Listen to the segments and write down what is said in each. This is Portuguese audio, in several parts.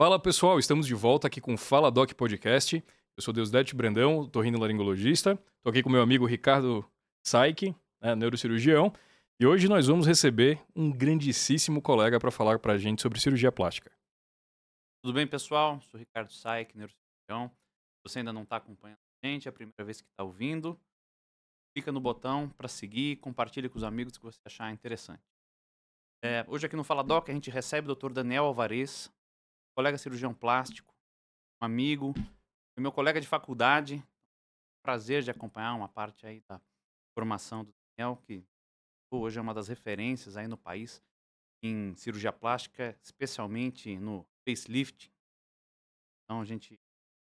Fala pessoal, estamos de volta aqui com o Fala Doc Podcast. Eu sou Deusdete Brandão, torrinolaringologista. Estou aqui com meu amigo Ricardo Saik, né, neurocirurgião. E hoje nós vamos receber um grandíssimo colega para falar para a gente sobre cirurgia plástica. Tudo bem, pessoal? Sou Ricardo Saik, neurocirurgião. Se você ainda não está acompanhando a gente, é a primeira vez que está ouvindo, clica no botão para seguir, compartilhe com os amigos que você achar interessante. É, hoje aqui no Fala Doc a gente recebe o Dr. Daniel Alvarez, colega cirurgião plástico, um amigo, meu colega de faculdade. Prazer de acompanhar uma parte aí da formação do Daniel, que hoje é uma das referências aí no país em cirurgia plástica, especialmente no facelift. Então a gente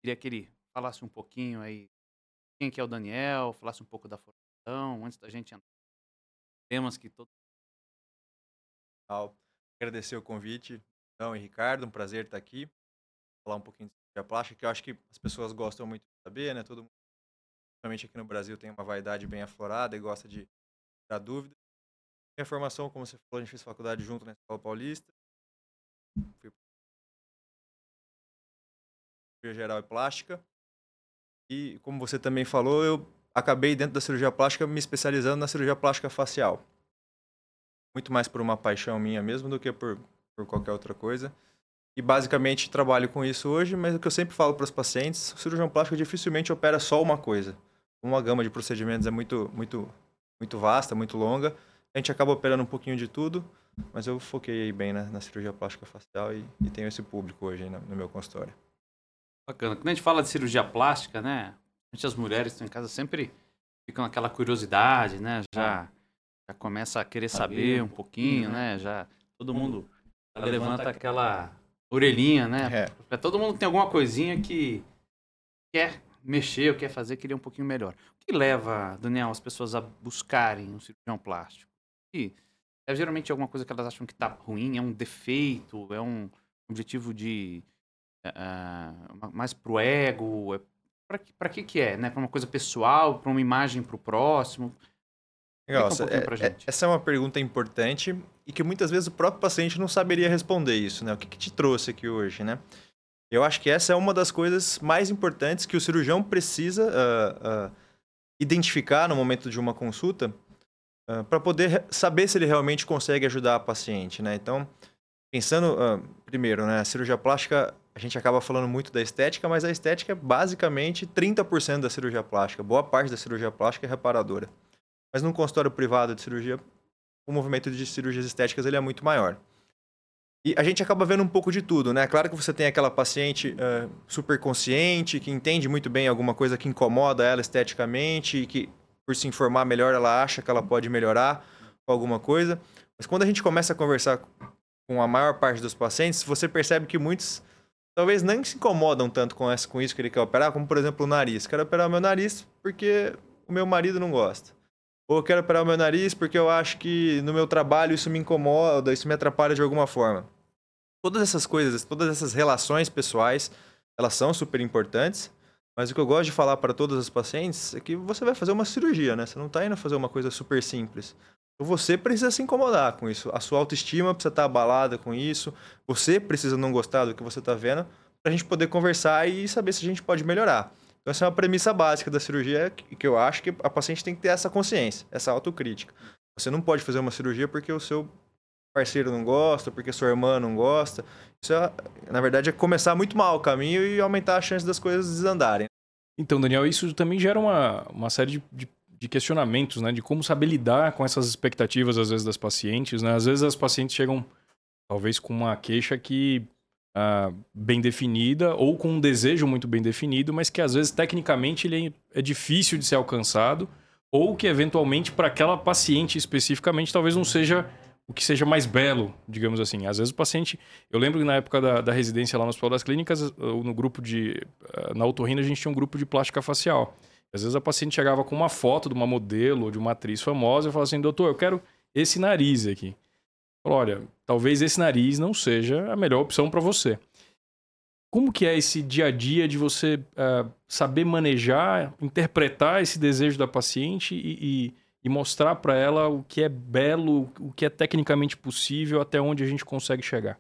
queria que ele falasse um pouquinho aí quem que é o Daniel, falasse um pouco da formação, antes da gente entrar temas que todos Agradecer o convite, então, e Ricardo, um prazer estar aqui. Falar um pouquinho de cirurgia plástica, que eu acho que as pessoas gostam muito de saber, né? Todo mundo, principalmente aqui no Brasil, tem uma vaidade bem aflorada e gosta de dar dúvida. Minha formação, como você falou, a gente fez faculdade junto na Escola Paulista. Fui cirurgia geral e plástica. E como você também falou, eu acabei dentro da cirurgia plástica me especializando na cirurgia plástica facial. Muito mais por uma paixão minha mesmo do que por, por qualquer outra coisa. E basicamente trabalho com isso hoje, mas o que eu sempre falo para os pacientes, o cirurgião plástico dificilmente opera só uma coisa. Uma gama de procedimentos é muito, muito, muito vasta, muito longa. A gente acaba operando um pouquinho de tudo, mas eu foquei bem na, na cirurgia plástica facial e, e, tenho esse público hoje no, no meu consultório. Bacana. Quando a gente fala de cirurgia plástica, né? As mulheres estão em casa sempre ficam aquela curiosidade, né? Já, já começa a querer saber um pouquinho, né? né? Já todo mundo levanta aquela orelhinha, né? É. Todo mundo tem alguma coisinha que quer mexer ou quer fazer, querer um pouquinho melhor. O que leva, Daniel, as pessoas a buscarem um cirurgião plástico? E é geralmente alguma coisa que elas acham que está ruim, é um defeito, é um objetivo de uh, mais pro ego? É, para que que é? Né? Para uma coisa pessoal, para uma imagem para o próximo? Legal, um é, é, essa é uma pergunta importante e que muitas vezes o próprio paciente não saberia responder isso, né? O que, que te trouxe aqui hoje, né? Eu acho que essa é uma das coisas mais importantes que o cirurgião precisa uh, uh, identificar no momento de uma consulta uh, para poder saber se ele realmente consegue ajudar a paciente, né? Então, pensando primeiro, né? A cirurgia plástica a gente acaba falando muito da estética, mas a estética é basicamente 30% da cirurgia plástica. Boa parte da cirurgia plástica é reparadora. Mas num consultório privado de cirurgia, o movimento de cirurgias estéticas ele é muito maior. E a gente acaba vendo um pouco de tudo, né? Claro que você tem aquela paciente uh, super consciente, que entende muito bem alguma coisa que incomoda ela esteticamente e que, por se informar melhor, ela acha que ela pode melhorar alguma coisa. Mas quando a gente começa a conversar com a maior parte dos pacientes, você percebe que muitos talvez nem se incomodam tanto com, com isso que ele quer operar, como por exemplo o nariz. Quero operar meu nariz porque o meu marido não gosta. Ou eu quero operar o meu nariz porque eu acho que no meu trabalho isso me incomoda, isso me atrapalha de alguma forma. Todas essas coisas, todas essas relações pessoais, elas são super importantes, mas o que eu gosto de falar para todos os pacientes é que você vai fazer uma cirurgia, né? Você não está indo fazer uma coisa super simples. Você precisa se incomodar com isso. A sua autoestima precisa estar abalada com isso. Você precisa não gostar do que você está vendo para a gente poder conversar e saber se a gente pode melhorar. Então, essa é uma premissa básica da cirurgia que eu acho que a paciente tem que ter essa consciência, essa autocrítica. Você não pode fazer uma cirurgia porque o seu parceiro não gosta, porque sua irmã não gosta. Isso, é, na verdade, é começar muito mal o caminho e aumentar a chance das coisas desandarem. Então, Daniel, isso também gera uma, uma série de, de de questionamentos, né? De como saber lidar com essas expectativas, às vezes, das pacientes, né? Às vezes as pacientes chegam, talvez, com uma queixa que... Uh, bem definida ou com um desejo muito bem definido, mas que às vezes tecnicamente ele é, é difícil de ser alcançado ou que eventualmente para aquela paciente especificamente talvez não seja o que seja mais belo, digamos assim. Às vezes o paciente. Eu lembro que na época da, da residência lá no Hospital das Clínicas, no grupo de. Ah, na otorrina, a gente tinha um grupo de plástica facial. Às vezes a paciente chegava com uma foto de uma modelo ou de uma atriz famosa e falava assim: doutor, eu quero esse nariz aqui. Falou, olha, talvez esse nariz não seja a melhor opção para você. Como que é esse dia a dia de você uh, saber manejar, interpretar esse desejo da paciente e, e, e mostrar para ela o que é belo, o que é tecnicamente possível, até onde a gente consegue chegar?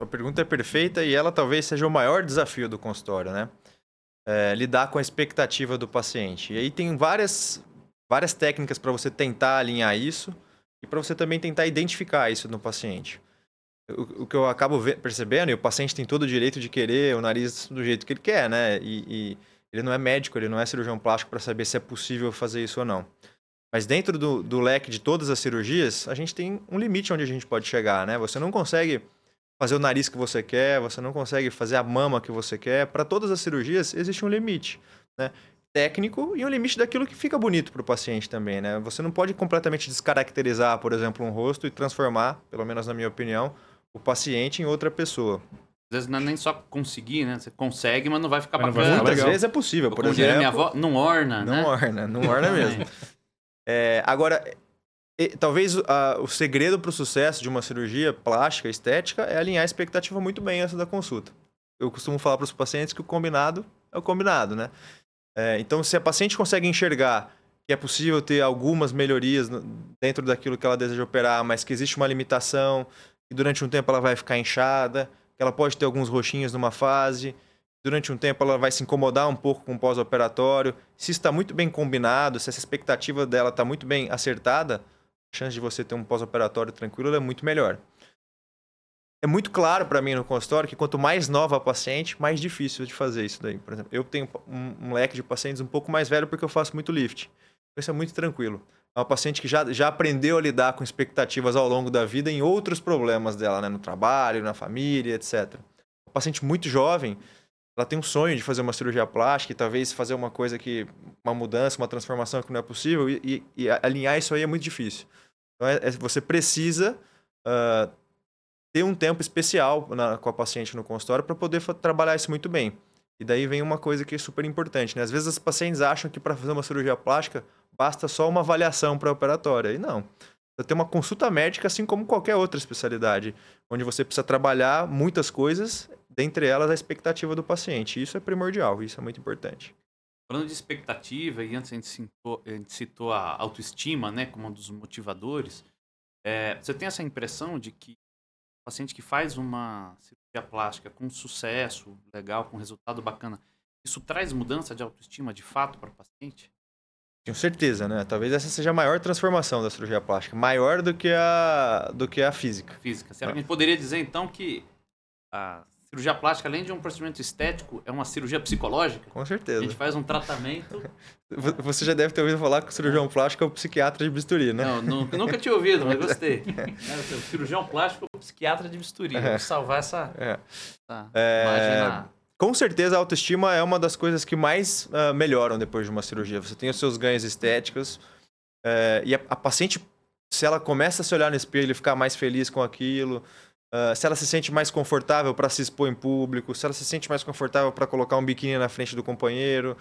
A pergunta é perfeita e ela talvez seja o maior desafio do consultório, né? É, lidar com a expectativa do paciente. E aí tem várias, várias técnicas para você tentar alinhar isso para você também tentar identificar isso no paciente. O, o que eu acabo percebendo, e o paciente tem todo o direito de querer o nariz do jeito que ele quer, né? E, e ele não é médico, ele não é cirurgião plástico para saber se é possível fazer isso ou não. Mas dentro do, do leque de todas as cirurgias, a gente tem um limite onde a gente pode chegar, né? Você não consegue fazer o nariz que você quer, você não consegue fazer a mama que você quer. Para todas as cirurgias existe um limite, né? Técnico e um limite daquilo que fica bonito para o paciente também, né? Você não pode completamente descaracterizar, por exemplo, um rosto e transformar, pelo menos na minha opinião, o paciente em outra pessoa. Às vezes não é nem só conseguir, né? Você consegue, mas não vai ficar bacana. Muitas vezes é possível, por exemplo. Minha avó, não orna, não né? Não orna, não orna mesmo. É, agora, e, talvez a, o segredo para o sucesso de uma cirurgia plástica, estética, é alinhar a expectativa muito bem antes da consulta. Eu costumo falar para os pacientes que o combinado é o combinado, né? É, então, se a paciente consegue enxergar que é possível ter algumas melhorias dentro daquilo que ela deseja operar, mas que existe uma limitação, que durante um tempo ela vai ficar inchada, que ela pode ter alguns roxinhos numa fase, durante um tempo ela vai se incomodar um pouco com o pós-operatório. Se está muito bem combinado, se essa expectativa dela está muito bem acertada, a chance de você ter um pós-operatório tranquilo é muito melhor. É muito claro para mim no consultório que quanto mais nova a paciente, mais difícil de fazer isso daí. Por exemplo, eu tenho um, um leque de pacientes um pouco mais velho porque eu faço muito lift. Isso é muito tranquilo. É uma paciente que já, já aprendeu a lidar com expectativas ao longo da vida em outros problemas dela, né? no trabalho, na família, etc. Uma paciente muito jovem, ela tem um sonho de fazer uma cirurgia plástica e talvez fazer uma coisa que. uma mudança, uma transformação que não é possível, e, e, e alinhar isso aí é muito difícil. Então, é, é, você precisa uh, ter um tempo especial na, com a paciente no consultório para poder trabalhar isso muito bem. E daí vem uma coisa que é super importante. Né? Às vezes as pacientes acham que para fazer uma cirurgia plástica basta só uma avaliação pré-operatória. E não. Você tem uma consulta médica, assim como qualquer outra especialidade, onde você precisa trabalhar muitas coisas dentre elas a expectativa do paciente. Isso é primordial, isso é muito importante. Falando de expectativa, e antes a gente citou, a, gente citou a autoestima né, como um dos motivadores, é, você tem essa impressão de que paciente que faz uma cirurgia plástica com sucesso, legal, com resultado bacana, isso traz mudança de autoestima de fato para o paciente? Tenho certeza, né? Talvez essa seja a maior transformação da cirurgia plástica, maior do que a, do que a física. Física. Será que a gente poderia dizer então que a cirurgia plástica, além de um procedimento estético, é uma cirurgia psicológica. Com certeza. A gente faz um tratamento. Você já deve ter ouvido falar que o cirurgião plástico é o psiquiatra de bisturi, né? Não, nunca, nunca tinha ouvido, mas gostei. É, o cirurgião plástico é o psiquiatra de bisturi. É. Vou salvar essa, é. essa é... Com certeza a autoestima é uma das coisas que mais uh, melhoram depois de uma cirurgia. Você tem os seus ganhos estéticos uh, e a, a paciente, se ela começa a se olhar no espelho e ficar mais feliz com aquilo, Uh, se ela se sente mais confortável para se expor em público, se ela se sente mais confortável para colocar um biquíni na frente do companheiro,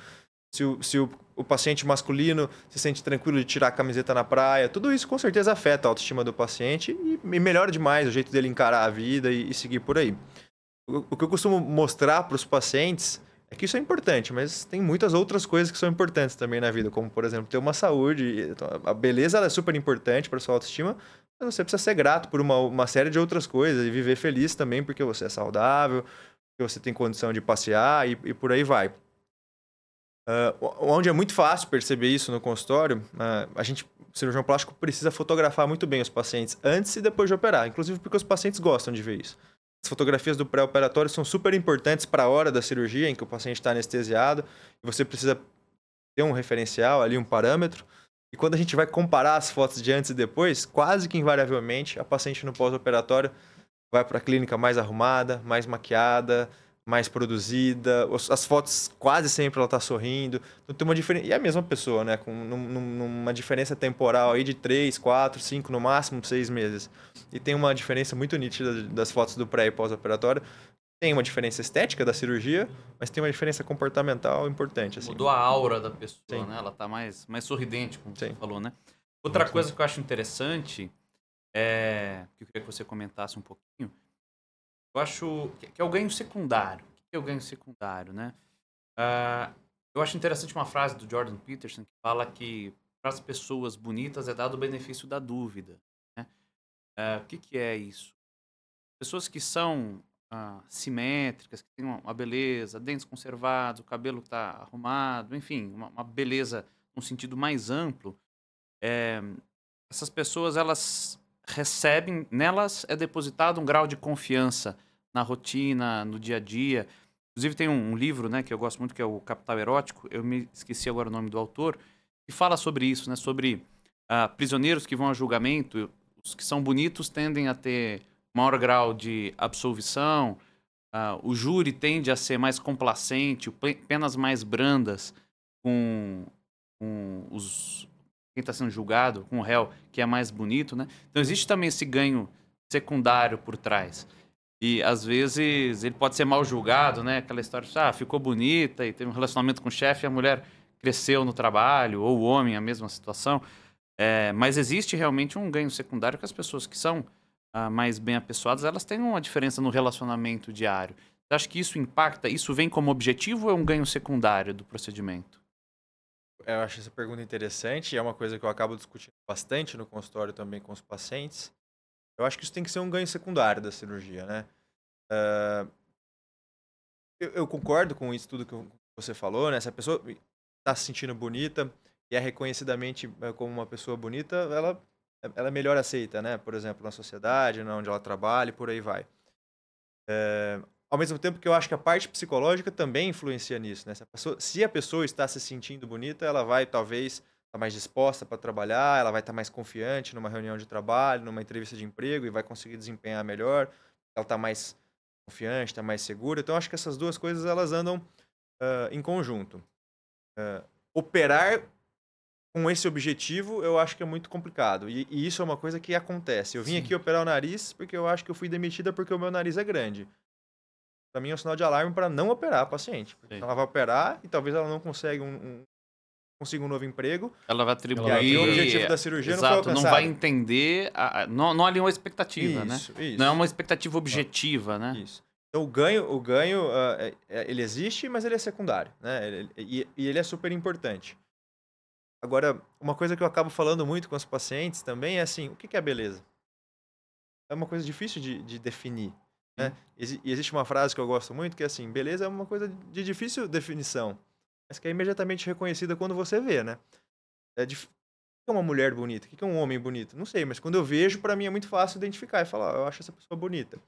se, o, se o, o, paciente masculino se sente tranquilo de tirar a camiseta na praia, tudo isso com certeza afeta a autoestima do paciente e, e melhora demais o jeito dele encarar a vida e, e seguir por aí. O, o, que eu costumo mostrar para os pacientes é que isso é importante, mas tem muitas outras coisas que são importantes também na vida, como por exemplo ter uma saúde. Então, a beleza é super importante para sua autoestima, você precisa ser grato por uma, uma série de outras coisas e viver feliz também porque você é saudável, porque você tem condição de passear e, e por aí vai. Uh, onde é muito fácil perceber isso no consultório, uh, a gente, o cirurgião plástico precisa fotografar muito bem os pacientes antes e depois de operar, inclusive porque os pacientes gostam de ver isso. As fotografias do pré-operatório são super importantes para a hora da cirurgia em que o paciente está anestesiado e você precisa ter um referencial ali, um parâmetro. E quando a gente vai comparar as fotos de antes e depois, quase que invariavelmente a paciente no pós-operatório vai para a clínica mais arrumada, mais maquiada, mais produzida. As fotos quase sempre ela está sorrindo. Então tem uma diferença. E é a mesma pessoa, né? Com numa diferença temporal aí de 3, 4, 5, no máximo 6 meses. E tem uma diferença muito nítida das fotos do pré e pós-operatório tem uma diferença estética da cirurgia, mas tem uma diferença comportamental importante. Assim. Mudou a aura da pessoa, Sim. né? Ela tá mais, mais sorridente, como Sim. você falou, né? Outra Muito coisa bem. que eu acho interessante, é, que eu queria que você comentasse um pouquinho, eu acho que, que é o ganho secundário. O que é o ganho secundário, né? Uh, eu acho interessante uma frase do Jordan Peterson que fala que para as pessoas bonitas é dado o benefício da dúvida. Né? Uh, o que, que é isso? pessoas que são ah, simétricas, que têm uma beleza, dentes conservados, o cabelo está arrumado, enfim, uma, uma, beleza num sentido mais amplo, é, essas pessoas elas recebem, nelas é depositado um grau de confiança na rotina, no dia a dia. Inclusive tem um, um, livro, né, que eu gosto muito, que é o Capital Erótico. Eu me esqueci agora o nome do autor, que fala sobre isso, né, sobre uh, prisioneiros que vão a julgamento. Os que são bonitos tendem a ter maior grau de absolvição. Uh, o júri tende a ser mais complacente, penas mais brandas com, com os quem está sendo julgado, com o réu que é mais bonito, né? Então existe também esse ganho secundário por trás. E às vezes ele pode ser mal julgado, né? Aquela história de, ah, ficou bonita e teve um relacionamento com o chefe a mulher cresceu no trabalho, ou o homem, a mesma situação. É, mas existe realmente um ganho secundário que as pessoas que são ah, mais bem apessoadas, elas têm uma diferença no relacionamento diário. Você acha que isso impacta? Isso vem como objetivo ou é um ganho secundário do procedimento? Eu acho essa pergunta interessante e é uma coisa que eu acabo discutindo bastante no consultório também com os pacientes. Eu acho que isso tem que ser um ganho secundário da cirurgia, né? Uh, eu, eu, concordo com isso tudo que você falou, né? Se a pessoa está se sentindo bonita e é reconhecidamente eh, como uma pessoa bonita, ela, ela é melhor aceita, né? Por exemplo, na sociedade, onde ela trabalha e por aí vai. É, ao mesmo tempo que eu acho que a parte psicológica também influencia nisso, né? Se a pessoa, se a pessoa está se sentindo bonita, ela vai talvez estar tá mais disposta para trabalhar, ela vai estar tá mais confiante numa reunião de trabalho, numa entrevista de emprego e vai conseguir desempenhar melhor. Ela está mais confiante, está mais segura. Então, acho que essas duas coisas elas andam uh, em conjunto. Uh, operar com esse objetivo, eu acho que é muito complicado. E, e, isso é uma coisa que acontece. Eu vim Sim. aqui operar o nariz porque eu acho que eu fui demitida porque o meu nariz é grande. Para mim é um sinal de alarme para não operar a paciente. Porque ela vai operar e talvez ela não consiga um, um, consiga um novo emprego. Ela vai atribuir. E aí o objetivo da cirurgia Exato, não. Não vai entender. A, não, não alinhou a expectativa, né? isso, né? Isso. Não é uma expectativa objetiva, né? Isso. Então o ganho, o ganho uh, ele existe, mas ele é secundário, né? Ele, e, e ele é super importante. Agora, uma coisa que eu acabo falando muito com os pacientes também é assim, o que é beleza? É uma coisa difícil de, de definir. Né? E existe uma frase que eu gosto muito que é assim, beleza é uma coisa de difícil definição, mas que é imediatamente reconhecida quando você vê, né? É dif... O que é uma mulher bonita? O que é um homem bonito? Não sei, mas quando eu vejo, para mim é muito fácil identificar e falar, eu acho essa pessoa bonita.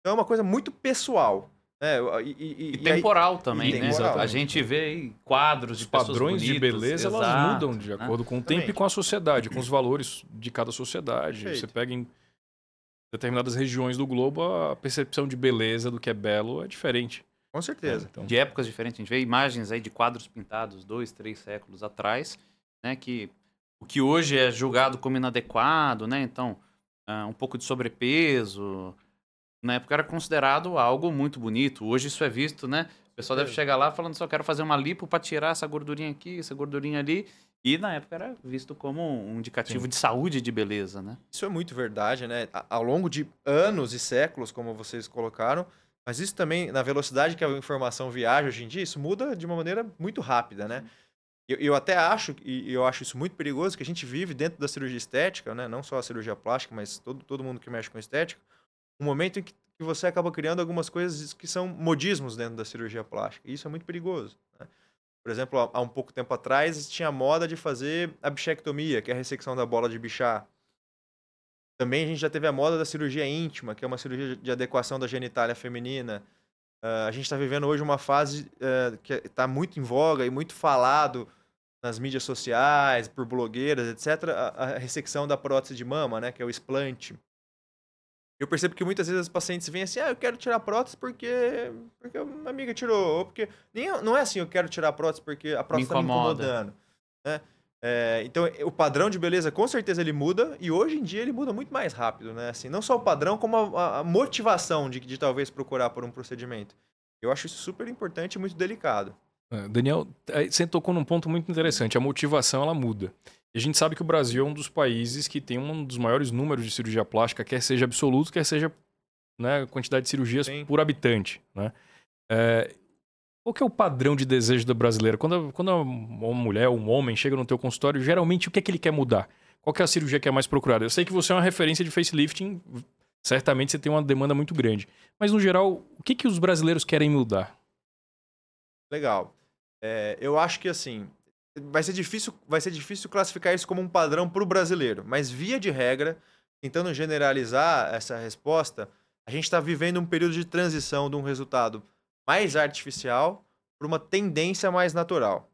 Então é uma coisa muito pessoal. É, e, e, e, temporal aí, também, né? Temporal. A gente vê quadros de Os padrões bonitas, de beleza, exato, elas mudam de acordo né? com o tempo e com a sociedade, com os valores de cada sociedade. Perfeito. Você pega em determinadas regiões do globo, a percepção de beleza do que é belo é diferente. Com certeza. É, então... De épocas diferentes. A gente vê imagens aí de quadros pintados dois, três séculos atrás, né? Que o que hoje é julgado como inadequado, né? Então, uh, um pouco de sobrepeso, na época era considerado algo muito bonito. Hoje isso é visto, né? O pessoal deve chegar lá falando só quero fazer uma lipo para tirar essa gordurinha aqui, essa gordurinha ali. E na época era visto como um indicativo Sim. de saúde e de beleza, né? Isso é muito verdade, né? Ao longo de anos e séculos, como vocês colocaram, mas isso também, na velocidade que a informação viaja hoje em dia, isso muda de uma maneira muito rápida, né? Eu, eu até acho, e eu acho isso muito perigoso, que a gente vive dentro da cirurgia estética, né? Não só a cirurgia plástica, mas todo, todo mundo que mexe com estética, um momento em que, você acaba criando algumas coisas que são modismos dentro da cirurgia plástica. E isso é muito perigoso. Né? Por exemplo, há um pouco tempo atrás tinha moda de fazer a bichectomia, que é a ressecção da bola de bichar. Também a gente já teve a moda da cirurgia íntima, que é uma cirurgia de adequação da genitália feminina. Uh, a gente está vivendo hoje uma fase uh, que está muito em voga e muito falado nas mídias sociais, por blogueiras, etc., a, a ressecção da prótese de mama, né, que é o explante. Eu percebo que muitas vezes os pacientes vêm assim, ah, eu quero tirar prótese porque, porque uma amiga tirou, ou porque... Nem, não é assim, eu quero tirar prótese porque a prótese está me incomodando. Né? É, então, o padrão de beleza, com certeza, ele muda, e hoje em dia ele muda muito mais rápido, né? Assim, não só o padrão, como a, a motivação de, de talvez procurar por um procedimento. Eu acho isso super importante e muito delicado. É, Daniel, você tocou num ponto muito interessante. A motivação, ela muda. E a gente sabe que o Brasil é um dos países que tem um dos maiores números de cirurgia plástica, quer seja absoluto, quer seja né, quantidade de cirurgias Sim. por habitante. Né? É, qual que é o padrão de desejo do brasileiro? Quando, quando uma mulher ou um homem chega no teu consultório, geralmente o que é que ele quer mudar? Qual que é a cirurgia que é mais procurada? Eu sei que você é uma referência de facelifting, certamente você tem uma demanda muito grande. Mas, no geral, o que, que os brasileiros querem mudar? Legal. É, eu acho que, assim, vai ser, difícil, vai ser difícil classificar isso como um padrão para o brasileiro, mas, via de regra, tentando generalizar essa resposta, a gente está vivendo um período de transição de um resultado mais artificial para uma tendência mais natural.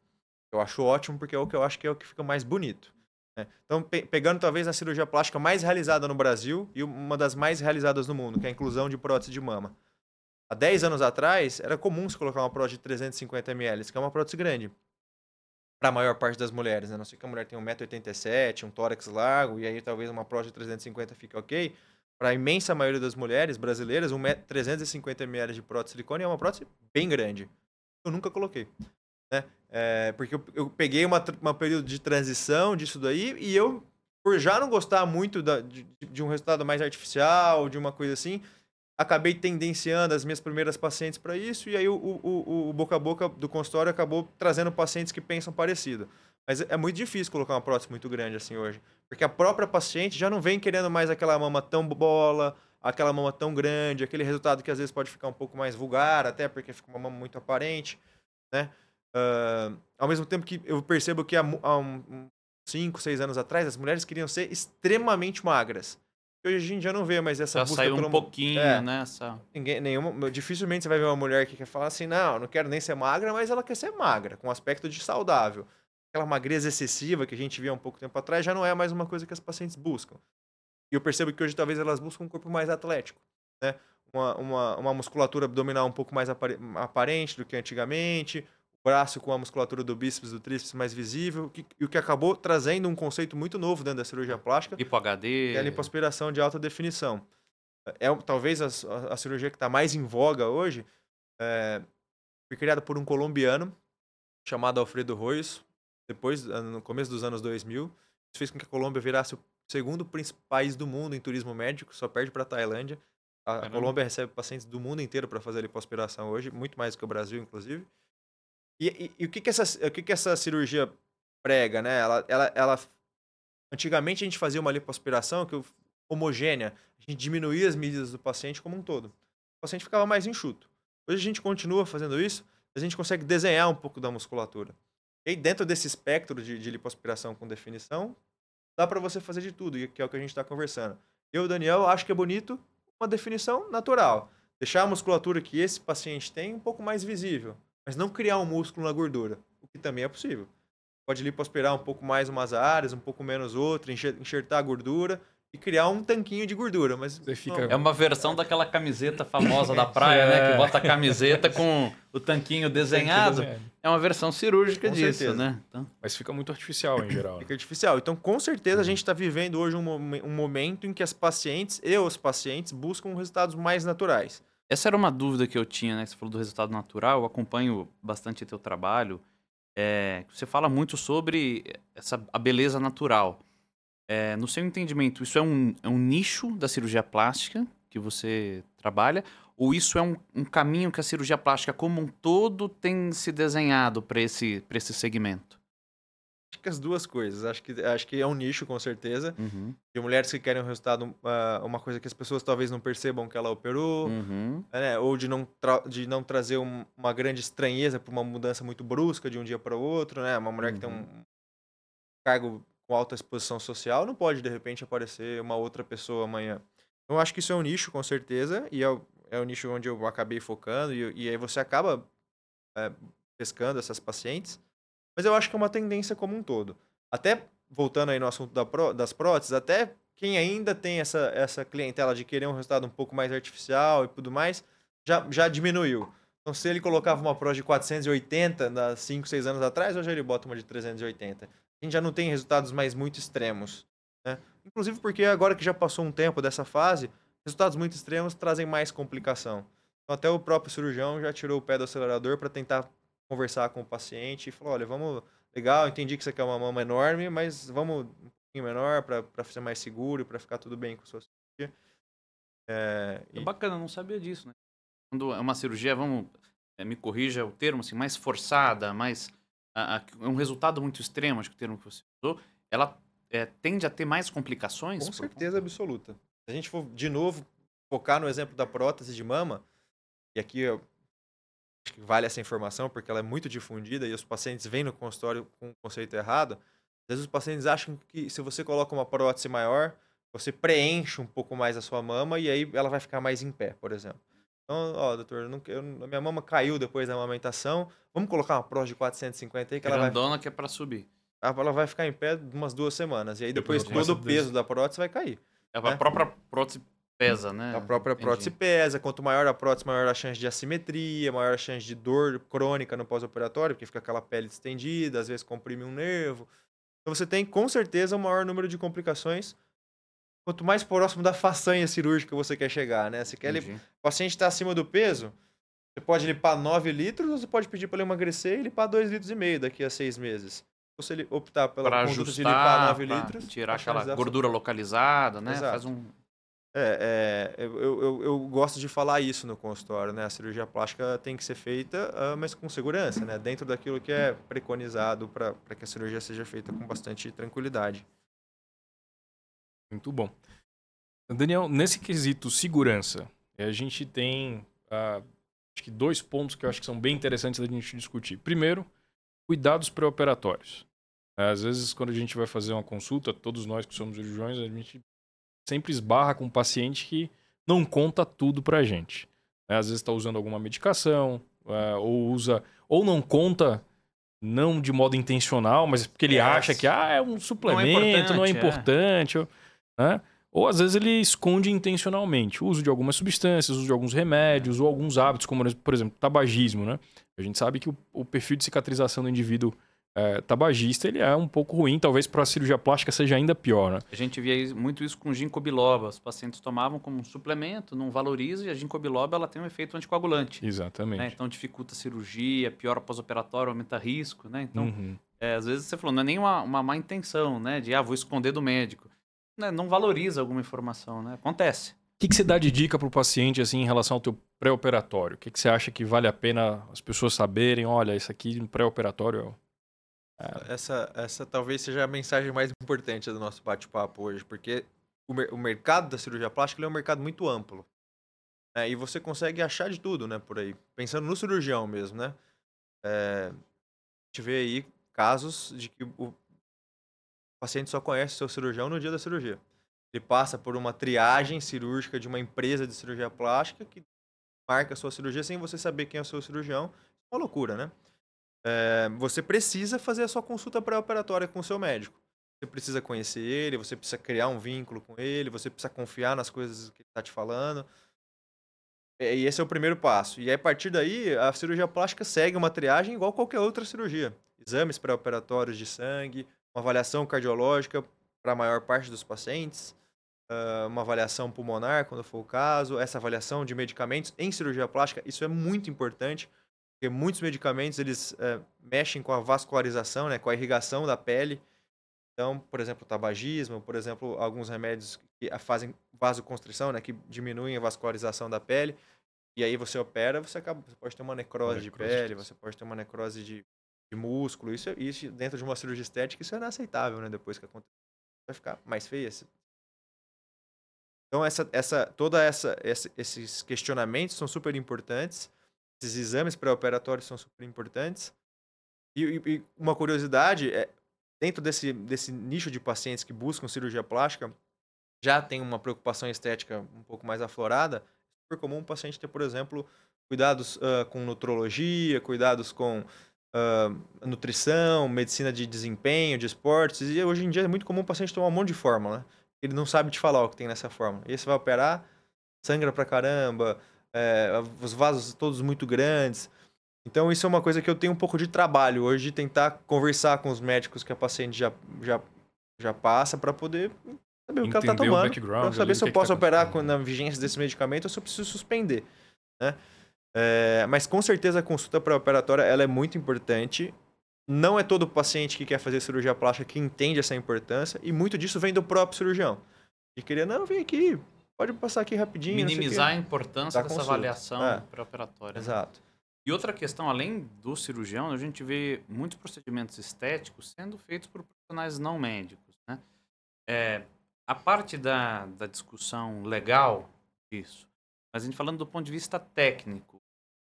Eu acho ótimo porque é o que eu acho que é o que fica mais bonito. Né? Então, pe pegando talvez a cirurgia plástica mais realizada no Brasil e uma das mais realizadas no mundo, que é a inclusão de prótese de mama. Há 10 anos atrás, era comum se colocar uma prótese de 350 ml, que é uma prótese grande. Para a maior parte das mulheres, né? Não sei que a mulher tem 1,87m, um tórax largo, e aí talvez uma prótese de 350 fique ok. Para a imensa maioria das mulheres brasileiras, um 350 ml de prótese silicone é uma prótese bem grande. Eu nunca coloquei. Né? É, porque eu, eu peguei uma, uma período de transição disso daí e eu, por já não gostar muito da, de, de um resultado mais artificial, de uma coisa assim, acabei tendenciando as minhas primeiras pacientes para isso, e aí o, o, o, boca a boca do consultório acabou trazendo pacientes que pensam parecido. Mas é muito difícil colocar uma prótese muito grande assim hoje, porque a própria paciente já não vem querendo mais aquela mama tão bola, aquela mama tão grande, aquele resultado que às vezes pode ficar um pouco mais vulgar, até porque fica uma mama muito aparente, né? Uh, ao mesmo tempo que eu percebo que há, há um, cinco, seis anos atrás, as mulheres queriam ser extremamente magras. Hoje a gente já não vê mais essa já busca saiu um pouquinho, é, né? Essa... Ninguém, nenhuma, dificilmente você vai ver uma mulher que quer falar assim, não, não quero nem ser magra, mas ela quer ser magra, com aspecto de saudável. Aquela magreza excessiva que a gente via um pouco tempo atrás já não é mais uma coisa que as pacientes buscam. E eu percebo que hoje talvez elas buscam um corpo mais atlético, né? Uma, uma, uma musculatura abdominal um pouco mais aparente do que antigamente, braço com a musculatura do bíceps do tríceps mais visível, que, e o que acabou trazendo um conceito muito novo dentro da cirurgia plástica. Lipo HD. É a lipoaspiração de alta definição. É talvez a, a, a cirurgia que está mais em voga hoje. É, foi criada por um colombiano chamado Alfredo Royos, depois, no começo dos anos 2000. Isso fez com que a Colômbia virasse o segundo país do mundo em turismo médico, só perde para a Tailândia. A, a Colômbia recebe pacientes do mundo inteiro para fazer lipoaspiração hoje, muito mais do que o Brasil, inclusive. E, e, e, o, que, que, essa, o que, que essa cirurgia prega, né? Ela, ela, ela... Antigamente a gente fazia uma lipoaspiração que homogênea, a gente diminuía as medidas do paciente como um todo. O paciente ficava mais enxuto. Hoje a gente continua fazendo isso, a gente consegue desenhar um pouco da musculatura. E aí, dentro desse espectro de, de lipoaspiração com definição, dá para você fazer de tudo, que é o que a gente está conversando. Eu, Daniel, acho que é bonito uma definição natural. Deixar a musculatura que esse paciente tem um pouco mais visível mas não criar um músculo na gordura, o que também é possível. Pode lipoaspirar um pouco mais umas áreas, um pouco menos outra, enxertar a gordura e criar um tanquinho de gordura, mas fica... é uma versão daquela camiseta famosa da praia, é. né, que bota a camiseta com o tanquinho desenhado. É uma versão cirúrgica com disso, certeza. né? Então... Mas fica muito artificial em geral. Fica né? artificial. Então, com certeza, a gente está vivendo hoje um, um momento em que as pacientes e os pacientes buscam resultados mais naturais. Essa era uma dúvida que eu tinha, né? Você falou do resultado natural, eu acompanho bastante teu trabalho. É, você fala muito sobre essa, a beleza natural. É, no seu entendimento, isso é um, é um nicho da cirurgia plástica que você trabalha? Ou isso é um, um caminho que a cirurgia plástica como um todo tem se desenhado para esse, esse segmento? Que as duas coisas. Acho que, acho que é um nicho, com certeza. Uhum. De mulheres que querem um resultado, uh, uma coisa que as pessoas talvez não percebam que ela operou, uhum. né? ou de não, de não trazer um, uma grande estranheza para uma mudança muito brusca de um dia para o outro. Né? Uma mulher uhum. que tem um uhum. cargo com alta exposição social não pode, de repente, aparecer uma outra pessoa amanhã. Então, eu acho que isso é um nicho, com certeza, e é o, é o nicho onde eu acabei focando, e, e aí você acaba é, pescando essas pacientes. Mas eu acho que é uma tendência como um todo. Até voltando aí no assunto da pró, das próteses, até quem ainda tem essa, essa clientela de querer um resultado um pouco mais artificial e tudo mais, já, já diminuiu. Então, se ele colocava uma prótese de 480 há 5, 6 anos atrás, hoje ele bota uma de 380. A gente já não tem resultados mais muito extremos. Né? Inclusive porque agora que já passou um tempo dessa fase, resultados muito extremos trazem mais complicação. Então, até o próprio cirurgião já tirou o pé do acelerador para tentar conversar com o paciente e falou, olha, vamos, legal, entendi que você quer uma mama enorme, mas vamos um pouquinho menor para ser mais seguro, para ficar tudo bem com a sua cirurgia. É, é bacana, não sabia disso, né? Quando é uma cirurgia, vamos, é, me corrija o termo, assim, mais forçada, mais, a, um resultado muito extremo, acho que o termo que você usou, ela é, tende a ter mais complicações? Com certeza absoluta. Se a gente for, de novo, focar no exemplo da prótese de mama, e aqui eu acho que vale essa informação porque ela é muito difundida e os pacientes vêm no consultório com um conceito errado. Às vezes os pacientes acham que se você coloca uma prótese maior, você preenche um pouco mais a sua mama e aí ela vai ficar mais em pé, por exemplo. Então, ó, doutor, não, eu, minha mama caiu depois da amamentação. Vamos colocar uma prótese de 450 aí que Grandona ela vai... que é para subir. Ela vai ficar em pé umas duas semanas. E aí depois todo o peso da prótese vai cair. É, né? A própria prótese pesa, né? A própria Entendi. prótese pesa. Quanto maior a prótese, maior a chance de assimetria, maior a chance de dor crônica no pós-operatório, porque fica aquela pele distendida, às vezes comprime um nervo. Então você tem com certeza um maior número de complicações quanto mais próximo da façanha cirúrgica você quer chegar, né? Você quer o paciente está acima do peso, você pode limpar 9 litros ou você pode pedir para ele emagrecer e limpar 2 litros e meio daqui a 6 meses. Ou se ele optar pela pra conduta ajustar, de limpar 9 litros... Tirar aquela gordura localizada, né? Exato. Faz um... É, é eu, eu, eu, gosto de falar isso no consultório, né? A cirurgia plástica tem que ser feita, uh, mas com segurança, né? Dentro daquilo que é preconizado para que a cirurgia seja feita com bastante tranquilidade. Muito bom. Daniel, nesse quesito segurança, a gente tem uh, acho que dois pontos que eu acho que são bem interessantes da gente discutir. Primeiro, cuidados pré-operatórios. Às vezes, quando a gente vai fazer uma consulta, todos nós que somos cirurgiões, a gente sempre esbarra com um paciente que não conta tudo pra gente. Às vezes está usando alguma medicação, uh, ou usa, ou não conta não de modo intencional, mas porque ele é, acha que ah, é um suplemento, não é importante. Não é importante é né? Ou às vezes ele esconde intencionalmente o uso de algumas substâncias, o uso de alguns remédios ou alguns hábitos, como por exemplo, tabagismo, né? A gente sabe que o, o perfil de cicatrização do indivíduo é, tabagista ele é um pouco ruim, talvez para a cirurgia plástica seja ainda pior, né? A gente via muito isso com ginkgo biloba. Os pacientes tomavam como um suplemento, não valoriza, e a ginkgo biloba ela tem um efeito anticoagulante. Exatamente. Né? Então dificulta a cirurgia, piora pós-operatório, aumenta risco, né? Então, uhum. é, às vezes você falou, não é nem uma, uma má intenção, né? De, ah, vou esconder do médico né, não valoriza alguma informação, né? Acontece. O que, que você dá de dica para o paciente assim em relação ao teu pré-operatório? O que, que você acha que vale a pena as pessoas saberem? Olha, isso aqui no pré-operatório é... Essa, essa talvez seja a mensagem mais importante do nosso bate-papo hoje, porque o, mer o, mercado da cirurgia plástica é um mercado muito amplo. Né? E você consegue achar de tudo, né, por aí. Pensando no cirurgião mesmo, né? É, a gente vê aí casos de que o paciente só conhece o seu cirurgião no dia da cirurgia. Ele passa por uma triagem cirúrgica de uma empresa de cirurgia plástica que marca a sua cirurgia sem você saber quem é o seu cirurgião. É uma loucura, né? É, você precisa fazer a sua consulta pré-operatória com o seu médico. Você precisa conhecer ele, você precisa criar um vínculo com ele, você precisa confiar nas coisas que ele está te falando. E esse é o primeiro passo. E aí, a partir daí, a cirurgia plástica segue uma triagem igual qualquer outra cirurgia. Exames pré-operatórios de sangue, uma avaliação cardiológica para a maior parte dos pacientes, uh, uma avaliação pulmonar, quando for o caso, essa avaliação de medicamentos em cirurgia plástica, isso é muito importante, porque muitos medicamentos eles uh, mexem com a vascularização, né, com a irrigação da pele. Então, por exemplo, o tabagismo, por exemplo, alguns remédios que fazem vasoconstrição, né, que diminuem a vascularização da pele. E aí você opera, você acaba, você pode ter uma necrose, necrose de pele, você pode ter uma necrose de de músculo. Isso, isso dentro de uma cirurgia estética, isso é inaceitável, né? Depois que acontece. Vai ficar mais feia. Então, essa, essa, toda essa, essa, esses questionamentos são super importantes. Esses exames pré-operatórios são super importantes. E, e, e, uma curiosidade é, dentro desse, desse nicho de pacientes que buscam cirurgia plástica, já tem uma preocupação estética um pouco mais aflorada. É super comum o paciente ter, por exemplo, cuidados uh, com nutrologia, cuidados com uh, nutrição, medicina de desempenho, de esportes. E hoje em dia é muito comum o paciente tomar um monte de fórmula. Né? Ele não sabe te falar o que tem nessa fórmula. E aí você vai operar, sangra pra caramba, é, os vasos todos muito grandes. Então isso é uma coisa que eu tenho um pouco de trabalho hoje, de tentar conversar com os médicos que a paciente já, já, já passa para poder saber o que ela está tomando, para saber se eu posso tá operar com, na vigência desse medicamento ou se eu preciso suspender, né? É, mas com certeza a consulta pré-operatória ela é muito importante. Não é todo paciente que quer fazer cirurgia plástica que entende essa importância, e muito disso vem do próprio cirurgião. De querer, não, vem aqui, pode passar aqui rapidinho. Minimizar a importância da dessa consulta. avaliação é. pré-operatória. Né? Exato. Né? E outra questão, além do cirurgião, a gente vê muitos procedimentos estéticos sendo feitos por profissionais não médicos. Né? É, a parte da, da discussão legal Isso. Mas a gente falando do ponto de vista técnico,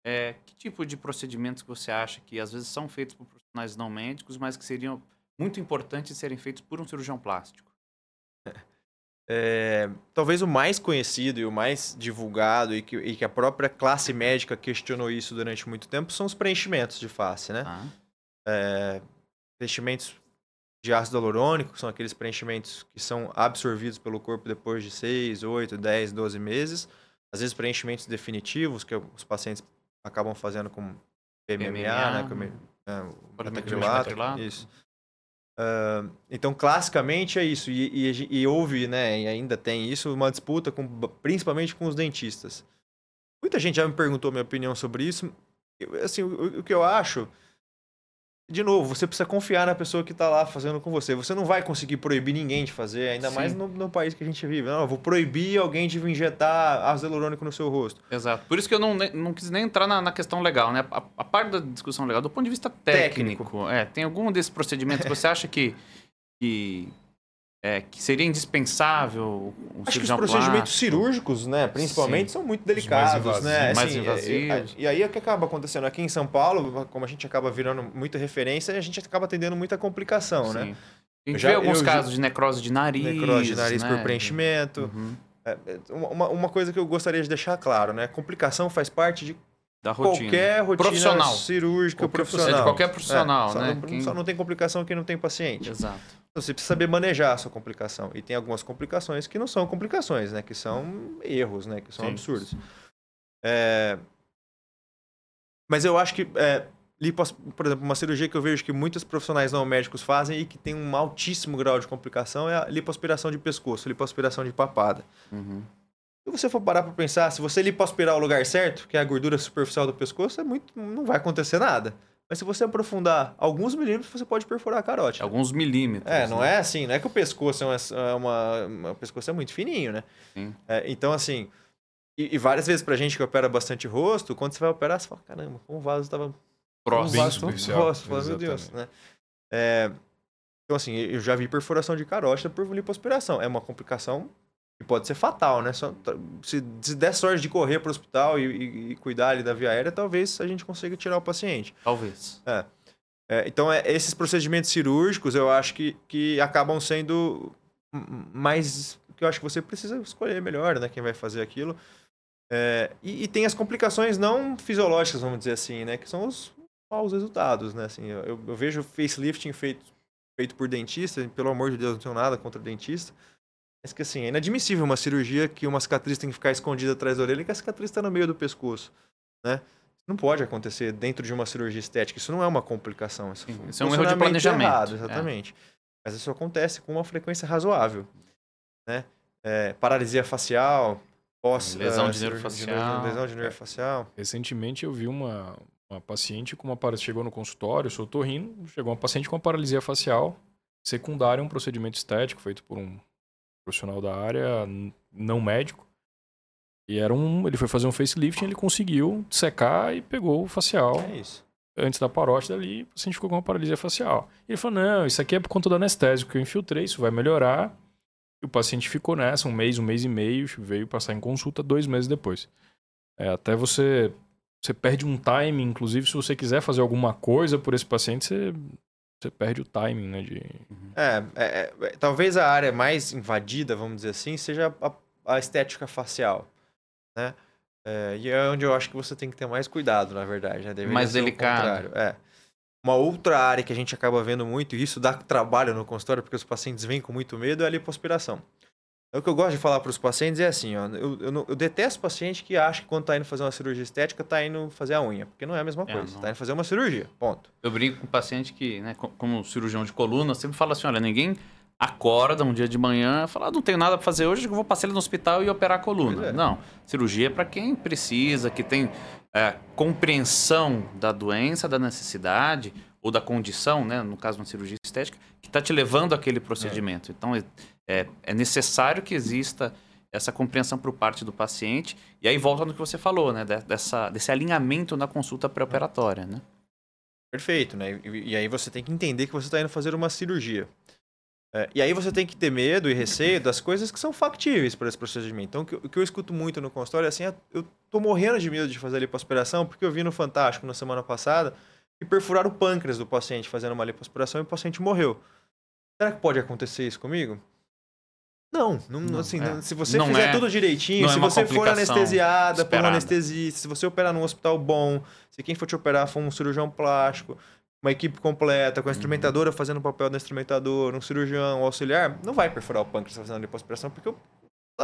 é, que tipo de procedimentos que você acha que às vezes são feitos por profissionais não médicos, mas que seriam muito importantes serem feitos por um cirurgião plástico? É, talvez o mais conhecido e o mais divulgado e que, e que, a própria classe médica questionou isso durante muito tempo são os preenchimentos de face, né? Ah. É, preenchimentos de ácido hialurônico, que são aqueles preenchimentos que são absorvidos pelo corpo depois de 6, 8, 10, 12 meses. Às vezes preenchimentos definitivos, que os pacientes acabam fazendo com PMMA, PMMA né? Com, é, o metacrilato, isso. Uh, então, classicamente é isso. E, e, e, houve, né, e ainda tem isso, uma disputa com, principalmente com os dentistas. Muita gente já me perguntou minha opinião sobre isso. Assim, o, o que eu acho de novo, você precisa confiar na pessoa que está lá fazendo com você. Você não vai conseguir proibir ninguém de fazer, ainda Sim. mais no, no, país que a gente vive. Não, eu vou proibir alguém de injetar ácido hialurônico no seu rosto. Exato. Por isso que eu não, não quis nem entrar na, na questão legal, né? A, a, parte da discussão legal, do ponto de vista técnico, técnico. É, tem algum desses procedimentos que você acha que, que é, que seria indispensável um Acho que os procedimentos plástico. cirúrgicos, né, principalmente, Sim. são muito delicados, mais né? Mais assim, invasivos. E, e, aí o que acaba acontecendo aqui em São Paulo, como a gente acaba virando muita referência, a gente acaba tendendo muita complicação, né? Sim. né? A gente já, vê alguns casos de necrose de nariz. Necrose de nariz né? por preenchimento. Uhum. É, é uma, uma coisa que eu gostaria de deixar claro, né? Complicação faz parte de da rotina. Qualquer rotina profissional. cirúrgica qualquer profissional. É de qualquer profissional, é, só né? Não, quem... Só não tem complicação quem não tem paciente. Exato. Então, você precisa saber manejar a sua complicação. E tem algumas complicações que não são complicações, né? Que são erros, né? Que são Sim. absurdos. É... Mas eu acho que, é, lipos... por exemplo, uma cirurgia que eu vejo que muitos profissionais não médicos fazem e que tem um altíssimo grau de complicação é a lipoaspiração de pescoço, lipoaspiração de papada. Uhum. Se você for parar para pensar, se você lipoaspirar o lugar certo, que é a gordura superficial do pescoço, é muito, não vai acontecer nada. Mas se você aprofundar alguns milímetros, você pode perfurar a carótida. Alguns milímetros. É, não né? é assim, não é que o pescoço é uma. É uma, o pescoço é muito fininho, né? Sim. É, então, assim. E, e, várias vezes pra gente que opera bastante rosto, quando você vai operar, você fala, caramba, como o vaso estava próximo. Um vaso próximo, fala, meu Deus, né? É, então, assim, eu já vi perfuração de carótida por lipoaspiração. É uma complicação que pode ser fatal, né? Só, se, se der sorte de correr para o hospital e, e, e, cuidar ali da via aérea, talvez a gente consiga tirar o paciente. Talvez. É. É, então, é, esses procedimentos cirúrgicos, eu acho que, que acabam sendo mais... que eu acho que você precisa escolher melhor, né? Quem vai fazer aquilo. É, e, e, tem as complicações não fisiológicas, vamos dizer assim, né? Que são os maus resultados, né? Assim, eu, eu vejo facelifting feito, feito por dentista, pelo amor de Deus, não tenho nada contra dentista, mas que assim, é inadmissível uma cirurgia que uma cicatriz tem que ficar escondida atrás da orelha e que a cicatriz está no meio do pescoço, né? Não pode acontecer dentro de uma cirurgia estética. Isso não é uma complicação. Isso, isso é um erro de planejamento. Errado, é. exatamente. É. Mas isso acontece com uma frequência razoável. Né? É, paralisia facial, pós... Lesão de nervo facial. Lesão de nervo facial. Recentemente eu vi uma, uma paciente com uma... Chegou no consultório, sou torrino, chegou uma paciente com uma paralisia facial secundária a um procedimento estético feito por um profissional da área, não médico. E era um. Ele foi fazer um facelifting, ele conseguiu secar e pegou o facial. É isso. Antes da parótida ali, o paciente ficou com uma paralisia facial. Ele falou: não, isso aqui é por conta do anestésico que eu infiltrei, isso vai melhorar. E o paciente ficou nessa um mês, um mês e meio, veio passar em consulta dois meses depois. É, até você. Você perde um time, inclusive, se você quiser fazer alguma coisa por esse paciente, você você perde o timing, né? De... Uhum. É, é, é, talvez a área mais invadida, vamos dizer assim, seja a, a estética facial, né? É, e é onde eu acho que você tem que ter mais cuidado, na verdade, né? mais delicado. É. Uma outra área que a gente acaba vendo muito, e isso dá trabalho no consultório, porque os pacientes vêm com muito medo, é a lipoaspiração. É o que eu gosto de falar para os pacientes é assim, ó, eu, eu, eu detesto paciente que acha que quando está indo fazer uma cirurgia estética, está indo fazer a unha, porque não é a mesma é, coisa. Está indo fazer uma cirurgia, ponto. Eu brinco com paciente que, né, como cirurgião de coluna, sempre fala assim, olha, ninguém acorda um dia de manhã e fala, ah, não tenho nada para fazer hoje, eu vou passar ele no hospital e operar a coluna. É. Não, cirurgia é para quem precisa, que tem é, compreensão da doença, da necessidade ou da condição, né, no caso de uma cirurgia estética, que está te levando àquele procedimento. É. Então, é, é necessário que exista essa compreensão por parte do paciente. E aí volta no que você falou, né? Dessa, desse alinhamento na consulta pré-operatória, né? Perfeito, né? E, e, aí você tem que entender que você está indo fazer uma cirurgia. É, e aí você tem que ter medo e receio das coisas que são factíveis para esse procedimento. Então, o que, que, eu escuto muito no consultório é assim, ah, eu tô morrendo de medo de fazer a lipoaspiração porque eu vi no Fantástico na semana passada que perfuraram o pâncreas do paciente fazendo uma lipoaspiração e o paciente morreu. Será que pode acontecer isso comigo? Não, não, não assim, é. se você não fizer é, tudo direitinho, se é você for anestesiada esperada. por um anestesista, se você operar num hospital bom, se quem for te operar for um cirurgião plástico, uma equipe completa, com a uhum. instrumentadora uhum. fazendo o papel do instrumentador, um cirurgião, um auxiliar, não vai perfurar o pâncreas fazendo lipoaspiração, porque eu,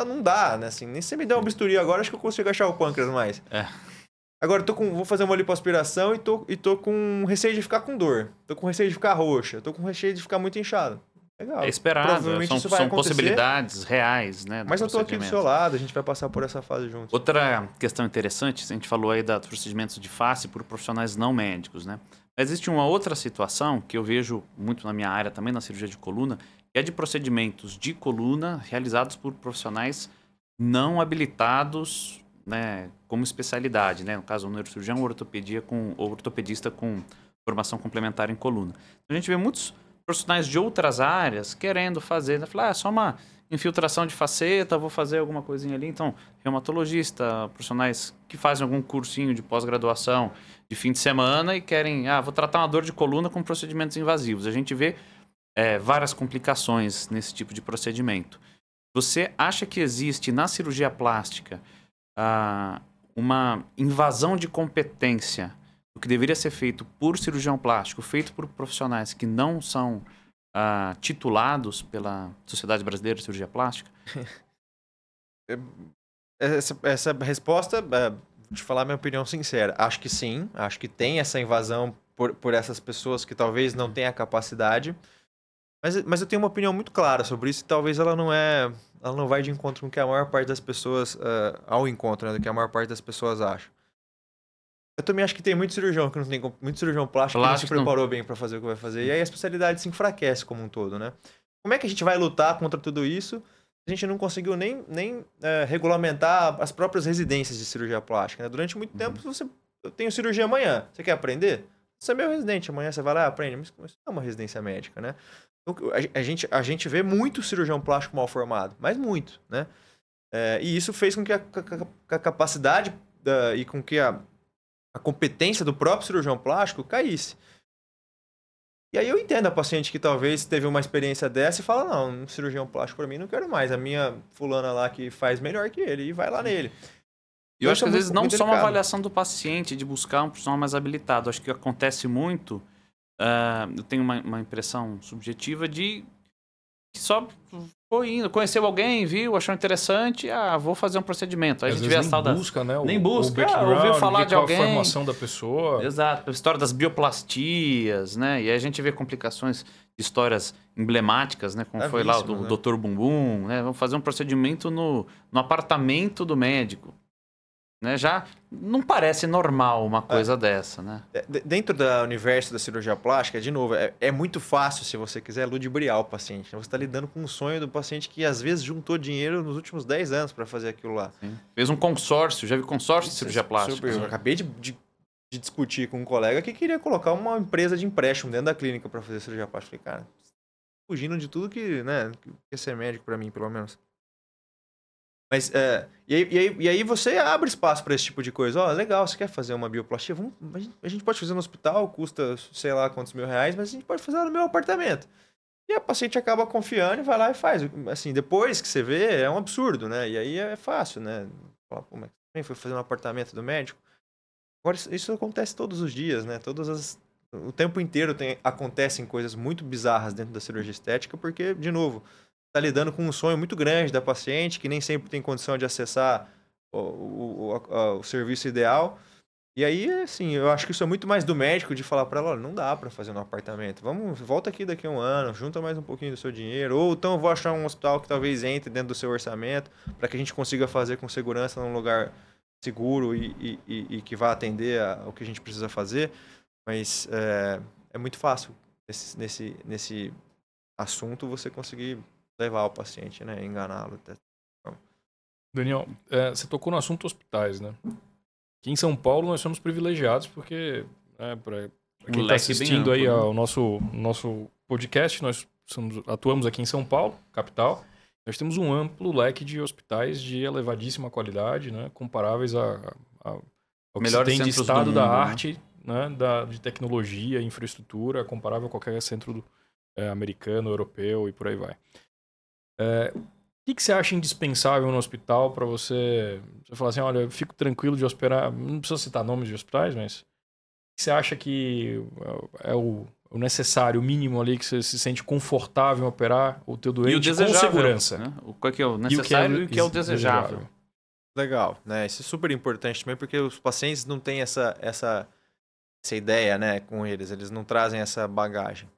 não dá, né? Assim, nem se me der um bisturi agora, acho que eu consigo achar o pâncreas mais. É. Agora, tô com, vou fazer uma lipoaspiração e tô, e tô com receio de ficar com dor. Tô com receio de ficar roxa. Tô com receio de ficar muito inchado. Legal. É esperado. São, são possibilidades reais, né? Mas eu tô aqui do seu lado, a gente vai passar por essa fase juntos. Outra questão interessante, a gente falou aí dos procedimentos de face por profissionais não médicos, né? Mas existe uma outra situação que eu vejo muito na minha área também, na cirurgia de coluna, que é de procedimentos de coluna realizados por profissionais não habilitados né, como especialidade, né? No caso, um neurocirurgião ou ortopedia com, ou ortopedista com formação complementar em coluna. A gente vê muitos profissionais de outras áreas querendo fazer, né? Falar, ah, é só uma infiltração de faceta, vou fazer alguma coisinha ali. Então, reumatologista, profissionais que fazem algum cursinho de pós-graduação de fim de semana e querem, ah, vou tratar uma dor de coluna com procedimentos invasivos. A gente vê é, várias complicações nesse tipo de procedimento. Você acha que existe na cirurgia plástica ah, uma invasão de competência que deveria ser feito por cirurgião plástico, feito por profissionais que não são uh, titulados pela Sociedade Brasileira de Cirurgia Plástica? essa, essa resposta, uh, vou te falar minha opinião sincera. Acho que sim, acho que tem essa invasão por, por essas pessoas que talvez não tenham a capacidade. Mas, mas eu tenho uma opinião muito clara sobre isso e talvez ela não é. Ela não vai de encontro com o que a maior parte das pessoas. Uh, ao encontro, né, do que a maior parte das pessoas acha. Eu também acho que tem muito cirurgião que não tem muito cirurgião plástico, plástico que não se preparou não. bem para fazer o que vai fazer. E aí a especialidade se enfraquece como um todo, né? Como é que a gente vai lutar contra tudo isso? A gente não conseguiu nem, nem é, regulamentar as próprias residências de cirurgia plástica. Né? Durante muito uhum. tempo, você eu tenho cirurgia amanhã. Você quer aprender? Você é meu residente. Amanhã você vai lá e aprende. Mas isso não é uma residência médica, né? Então, a, a, gente, a gente vê muito cirurgião plástico mal formado, mas muito, né? É, e isso fez com que a, a, a capacidade da, e com que a, a competência do próprio cirurgião plástico caísse. E aí eu entendo a paciente que talvez teve uma experiência dessa e fala, não, um cirurgião plástico para mim não quero mais. A minha fulana lá que faz melhor que ele e vai lá nele. E eu, eu acho que às vezes não só uma avaliação do paciente, de buscar um profissional mais habilitado. Acho que acontece muito, uh, eu tenho uma, uma impressão subjetiva de que só foi indo, conheceu alguém, viu, achou interessante, ah, vou fazer um procedimento. Aí Às a gente vê a tal da... busca, né? O, nem busca, o ah, ouviu falar de alguém. a formação da pessoa. Exato, a história das bioplastias, né? E aí a gente vê complicações, histórias emblemáticas, né? Como é foi lá o do né? Dr. Bumbum, né? Vamos fazer um procedimento no, no apartamento do médico. Né? Já não parece normal uma coisa é. dessa, né? Dentro do universo da cirurgia plástica, de novo, é, é muito fácil, se você quiser, ludibriar o paciente. Você está lidando com um sonho do paciente que, às vezes, juntou dinheiro nos últimos 10 anos para fazer aquilo lá. Sim. Fez um consórcio, já vi consórcio de cirurgia plástica. Super. Eu acabei de, de, de, discutir com um colega que queria colocar uma empresa de empréstimo dentro da clínica para fazer cirurgia plástica. Falei, cara, fugindo de tudo que, né, que quer ser médico para mim, pelo menos. Mas, é, e, aí, e, aí, e aí você abre espaço para esse tipo de coisa. Ó, oh, legal, você quer fazer uma bioplastia? Vamos, a gente pode fazer no hospital, custa sei lá quantos mil reais, mas a gente pode fazer no meu apartamento. E a paciente acaba confiando e vai lá e faz. Assim, depois que você vê, é um absurdo, né? E aí é fácil, né? Fala, pô, mas quem foi fazer no apartamento do médico? Agora, isso acontece todos os dias, né? Todas as... O tempo inteiro tem, acontecem coisas muito bizarras dentro da cirurgia estética, porque, de novo, está lidando com um sonho muito grande da paciente, que nem sempre tem condição de acessar o, o, o, o serviço ideal. E aí, assim, eu acho que isso é muito mais do médico de falar para ela, não dá para fazer no apartamento. Vamos, volta aqui daqui a um ano, junta mais um pouquinho do seu dinheiro, ou então eu vou achar um hospital que talvez entre dentro do seu orçamento, para que a gente consiga fazer com segurança num lugar seguro e, e, e, e que vá atender a, o que a gente precisa fazer. Mas é, é muito fácil nesse, nesse, nesse assunto você conseguir levar o paciente, né? Enganá-lo. Daniel, é, você tocou no assunto hospitais, né? Aqui em São Paulo nós somos privilegiados porque, né, para quem está assistindo aí ao nosso, nosso podcast, nós somos, atuamos aqui em São Paulo, capital. Nós temos um amplo leque de hospitais de elevadíssima qualidade, né? comparáveis a, a, ao que se tem de estado da mundo, né? arte, né? da, de tecnologia, infraestrutura, comparável a qualquer centro do, é, americano, europeu e por aí vai. É, o que, que você acha indispensável no hospital para você, você falar assim, olha, eu fico tranquilo de operar, não precisa citar nomes de hospitais, mas o que você acha que é o, o necessário, o mínimo ali que você se sente confortável em operar o teu doente o com segurança? Né? O que é o necessário e o que é o, que é o desejável. desejável. Legal, né? Isso é super importante também porque os pacientes não têm essa, essa, essa ideia, né, com eles, eles não trazem essa bagagem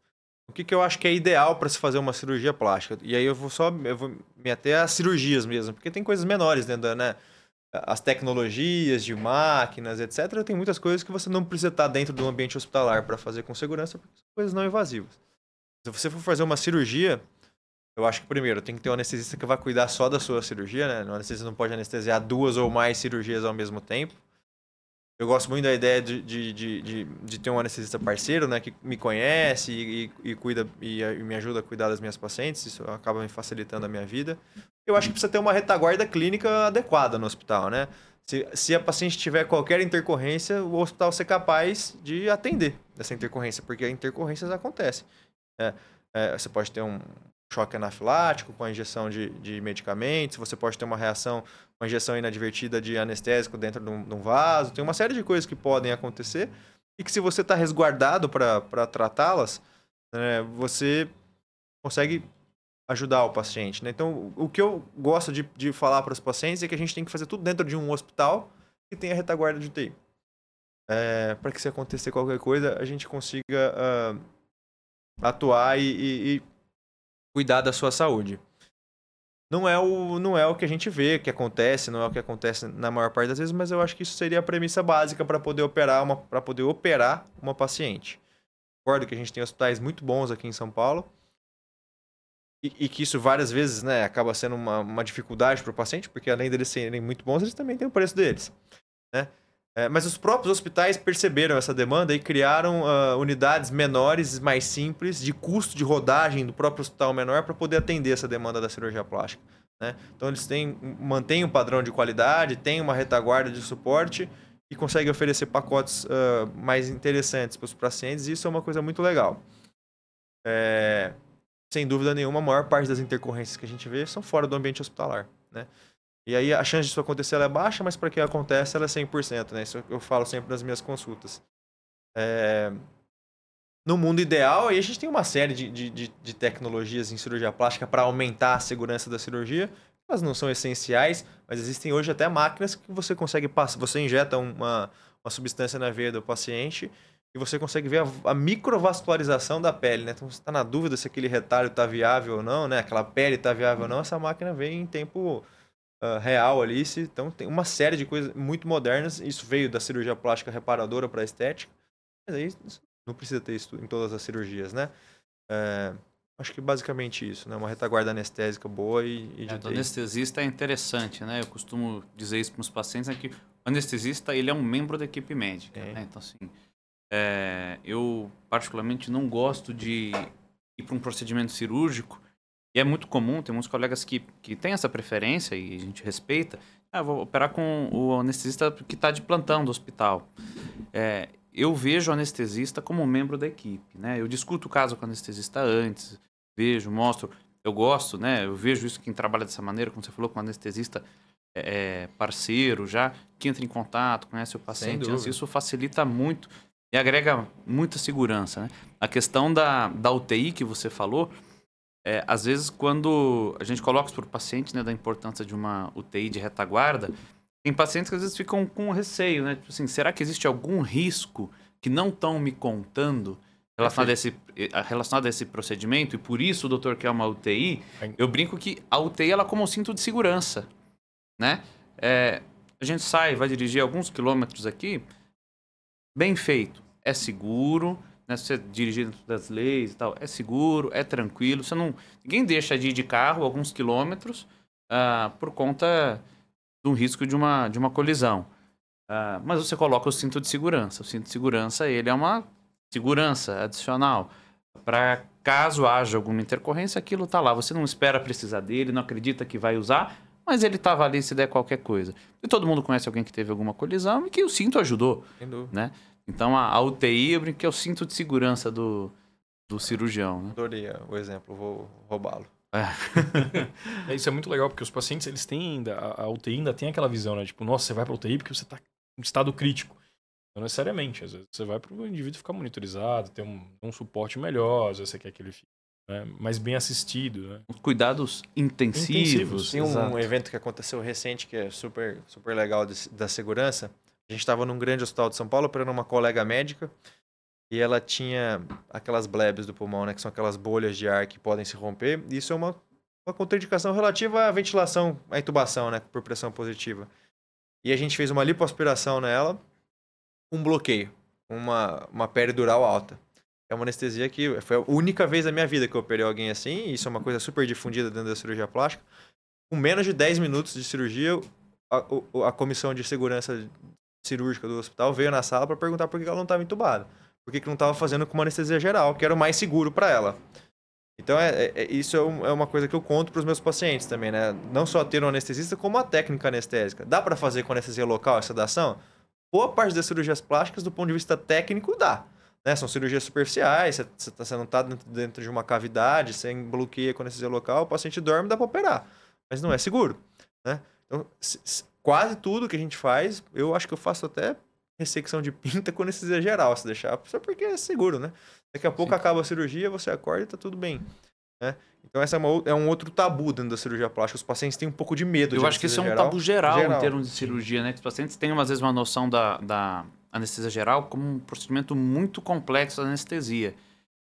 o que, que eu acho que é ideal para se fazer uma cirurgia plástica. E aí eu vou só eu vou me até às cirurgias mesmo, porque tem coisas menores dentro né? As tecnologias de máquinas, etc. Tem muitas coisas que você não precisa estar dentro do ambiente hospitalar para fazer com segurança, porque são coisas não invasivas. Se você for fazer uma cirurgia, eu acho que primeiro tem que ter um anestesista que vai cuidar só da sua cirurgia, né? O anestesista não pode anestesiar duas ou mais cirurgias ao mesmo tempo. Eu gosto muito da ideia de, de, de, de, de ter um anestesista parceiro, né? Que me conhece e, e, e cuida e, e, me ajuda a cuidar das minhas pacientes. Isso acaba me facilitando a minha vida. Eu acho que precisa ter uma retaguarda clínica adequada no hospital, né? Se, se a paciente tiver qualquer intercorrência, o hospital ser capaz de atender essa intercorrência, porque intercorrências acontecem. É, é, você pode ter um choque anafilático com a injeção de, de medicamentos, você pode ter uma reação uma injeção inadvertida de anestésico dentro de um, de um vaso. Tem uma série de coisas que podem acontecer e que se você está resguardado para tratá-las, né, você consegue ajudar o paciente. Né? Então, o que eu gosto de, de falar para os pacientes é que a gente tem que fazer tudo dentro de um hospital que tenha retaguarda de UTI. É, para que se acontecer qualquer coisa, a gente consiga uh, atuar e, e, e cuidar da sua saúde não é o não é o que a gente vê que acontece não é o que acontece na maior parte das vezes mas eu acho que isso seria a premissa básica para poder operar uma para poder operar uma paciente. Concordo que a gente tem hospitais muito bons aqui em São Paulo e, e que isso várias vezes né acaba sendo uma, uma dificuldade para o paciente porque além deles serem muito bons eles também têm o preço deles né é, mas os próprios hospitais perceberam essa demanda e criaram uh, unidades menores, mais simples, de custo de rodagem do próprio hospital menor para poder atender essa demanda da cirurgia plástica. Né? Então eles têm, mantêm um padrão de qualidade, têm uma retaguarda de suporte e conseguem oferecer pacotes uh, mais interessantes para os pacientes. E isso é uma coisa muito legal. É, sem dúvida nenhuma, a maior parte das intercorrências que a gente vê são fora do ambiente hospitalar. Né? E aí a chance disso acontecer é baixa, mas para que acontece ela é 100%, né? Isso eu falo sempre nas minhas consultas. É... No mundo ideal, aí a gente tem uma série de, de, de, tecnologias em cirurgia plástica para aumentar a segurança da cirurgia. Elas não são essenciais, mas existem hoje até máquinas que você consegue passar. Você injeta uma, uma substância na veia do paciente e você consegue ver a, a microvascularização da pele, né? Então, você está na dúvida se aquele retalho está viável ou não, né? Aquela pele está viável ou não, essa máquina vem em tempo uh, real ali. Então tem uma série de coisas muito modernas. Isso veio da cirurgia plástica reparadora para estética. Mas aí não precisa ter isso em todas as cirurgias, né? É, acho que basicamente isso, né? Uma retaguarda anestésica boa e, e de é, O anestesista é interessante, né? Eu costumo dizer isso para os pacientes, é que o anestesista ele é um membro da equipe médica, é. né? Então, assim, é, eu particularmente não gosto de ir para um procedimento cirúrgico e é muito comum, tem muitos colegas que, que têm essa preferência e a gente respeita. Ah, vou operar com o anestesista que está de plantão do hospital. É, eu vejo o anestesista como membro da equipe, né? Eu discuto o caso com o anestesista antes, vejo, mostro. Eu gosto, né? Eu vejo isso quem trabalha dessa maneira, como você falou, com o anestesista é, é parceiro já, que entra em contato, conhece o paciente. Isso facilita muito e agrega muita segurança, né? A questão da, da UTI que você falou, é, às vezes, quando a gente coloca para o paciente né, da importância de uma UTI de retaguarda, tem pacientes que às vezes ficam com receio, né? Tipo assim, será que existe algum risco que não estão me contando relacionado a, esse, eh, relacionado a esse procedimento? E por isso o doutor quer uma UTI? Eu brinco que a UTI ela é como um cinto de segurança, né? É, a gente sai, vai dirigir alguns quilômetros aqui, bem feito, é seguro, né? Você dirigir dentro das leis e tal, é seguro, é tranquilo. Você não, ninguém deixa de ir de carro alguns quilômetros uh, por conta de um risco de uma, de uma colisão. Uh, mas você coloca o cinto de segurança. O cinto de segurança ele é uma segurança adicional para caso haja alguma intercorrência, aquilo está lá. Você não espera precisar dele, não acredita que vai usar, mas ele estava ali se der qualquer coisa. E todo mundo conhece alguém que teve alguma colisão e que o cinto ajudou. Né? Então a, a UTI, eu brinco que é o cinto de segurança do, do cirurgião. Né? Adorei o exemplo, vou roubá-lo. É. é. isso é muito legal, porque os pacientes, eles têm ainda, a, a UTI ainda tem aquela visão, né? Tipo, nossa, você vai pra UTI porque você tá em estado crítico. Não necessariamente, às vezes você vai para o indivíduo ficar monitorizado, ter um, um suporte melhor, às vezes você quer que ele fique né, mais bem assistido. Né? Cuidados intensivos. intensivos. Tem um Exato. evento que aconteceu recente que é super, super legal de, da segurança. A gente estava num grande hospital de São Paulo operando uma colega médica e ela tinha aquelas blebs do pulmão, né, que são aquelas bolhas de ar que podem se romper. Isso é uma, uma contraindicação relativa à ventilação, à intubação, né, por pressão positiva. E a gente fez uma lipoaspiração nela um bloqueio, uma, uma peridural alta. É uma anestesia que foi a única vez da minha vida que eu operei alguém assim, e isso é uma coisa super difundida dentro da cirurgia plástica. Com menos de 10 minutos de cirurgia, a, a comissão de segurança cirúrgica do hospital veio na sala para perguntar por que ela não estava entubada. Por que, não estava fazendo com uma anestesia geral, que era o mais seguro para ela. Então, é, é, é isso é, é, uma coisa que eu conto para os meus pacientes também, né? Não só ter um anestesista, como a técnica anestésica. Dá para fazer com anestesia local essa sedação? boa parte das cirurgias plásticas, do ponto de vista técnico, dá. Né? São cirurgias superficiais, você, tá, você não está dentro, dentro, de uma cavidade, sem bloqueia com anestesia local, o paciente dorme, dá para operar. Mas não é seguro. Né? Então, quase tudo que a gente faz, eu acho que eu faço até ressecção de pinta com anestesia geral, se deixar, só porque é seguro, né? Daqui a pouco Sim. acaba a cirurgia, você acorda e tá tudo bem. Né? Então, essa é, uma, é, um outro tabu dentro da cirurgia plástica. Os pacientes têm um pouco de medo. Eu de acho que esse é um geral. tabu geral, geral, em termos de cirurgia, né? Que os pacientes têm, às vezes, uma noção da, da anestesia geral como um procedimento muito complexo da anestesia.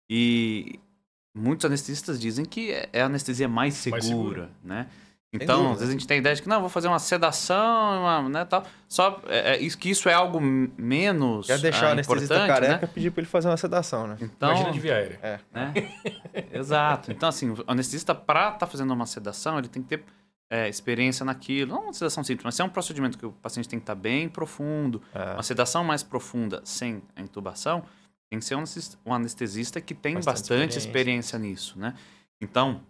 E muitos anestesistas dizem que é, é a anestesia mais segura, mais segura. né? Então, às vezes a gente tem a ideia de que não, vou fazer uma sedação, uma, né, tal. Só é, é, isso, que isso é algo menos Quer deixar ah, o anestesista careca né? pedir para ele fazer uma sedação, né? Então, Imagina de via aérea. É. Né? Exato. Então, assim, o anestesista, para estar tá fazendo uma sedação, ele tem que ter é, experiência naquilo. Não uma sedação simples, mas é um procedimento que o paciente tem que estar tá bem profundo. É. Uma sedação mais profunda, sem a intubação, tem que ser um anestesista que tem bastante, bastante experiência. experiência nisso, né? Então,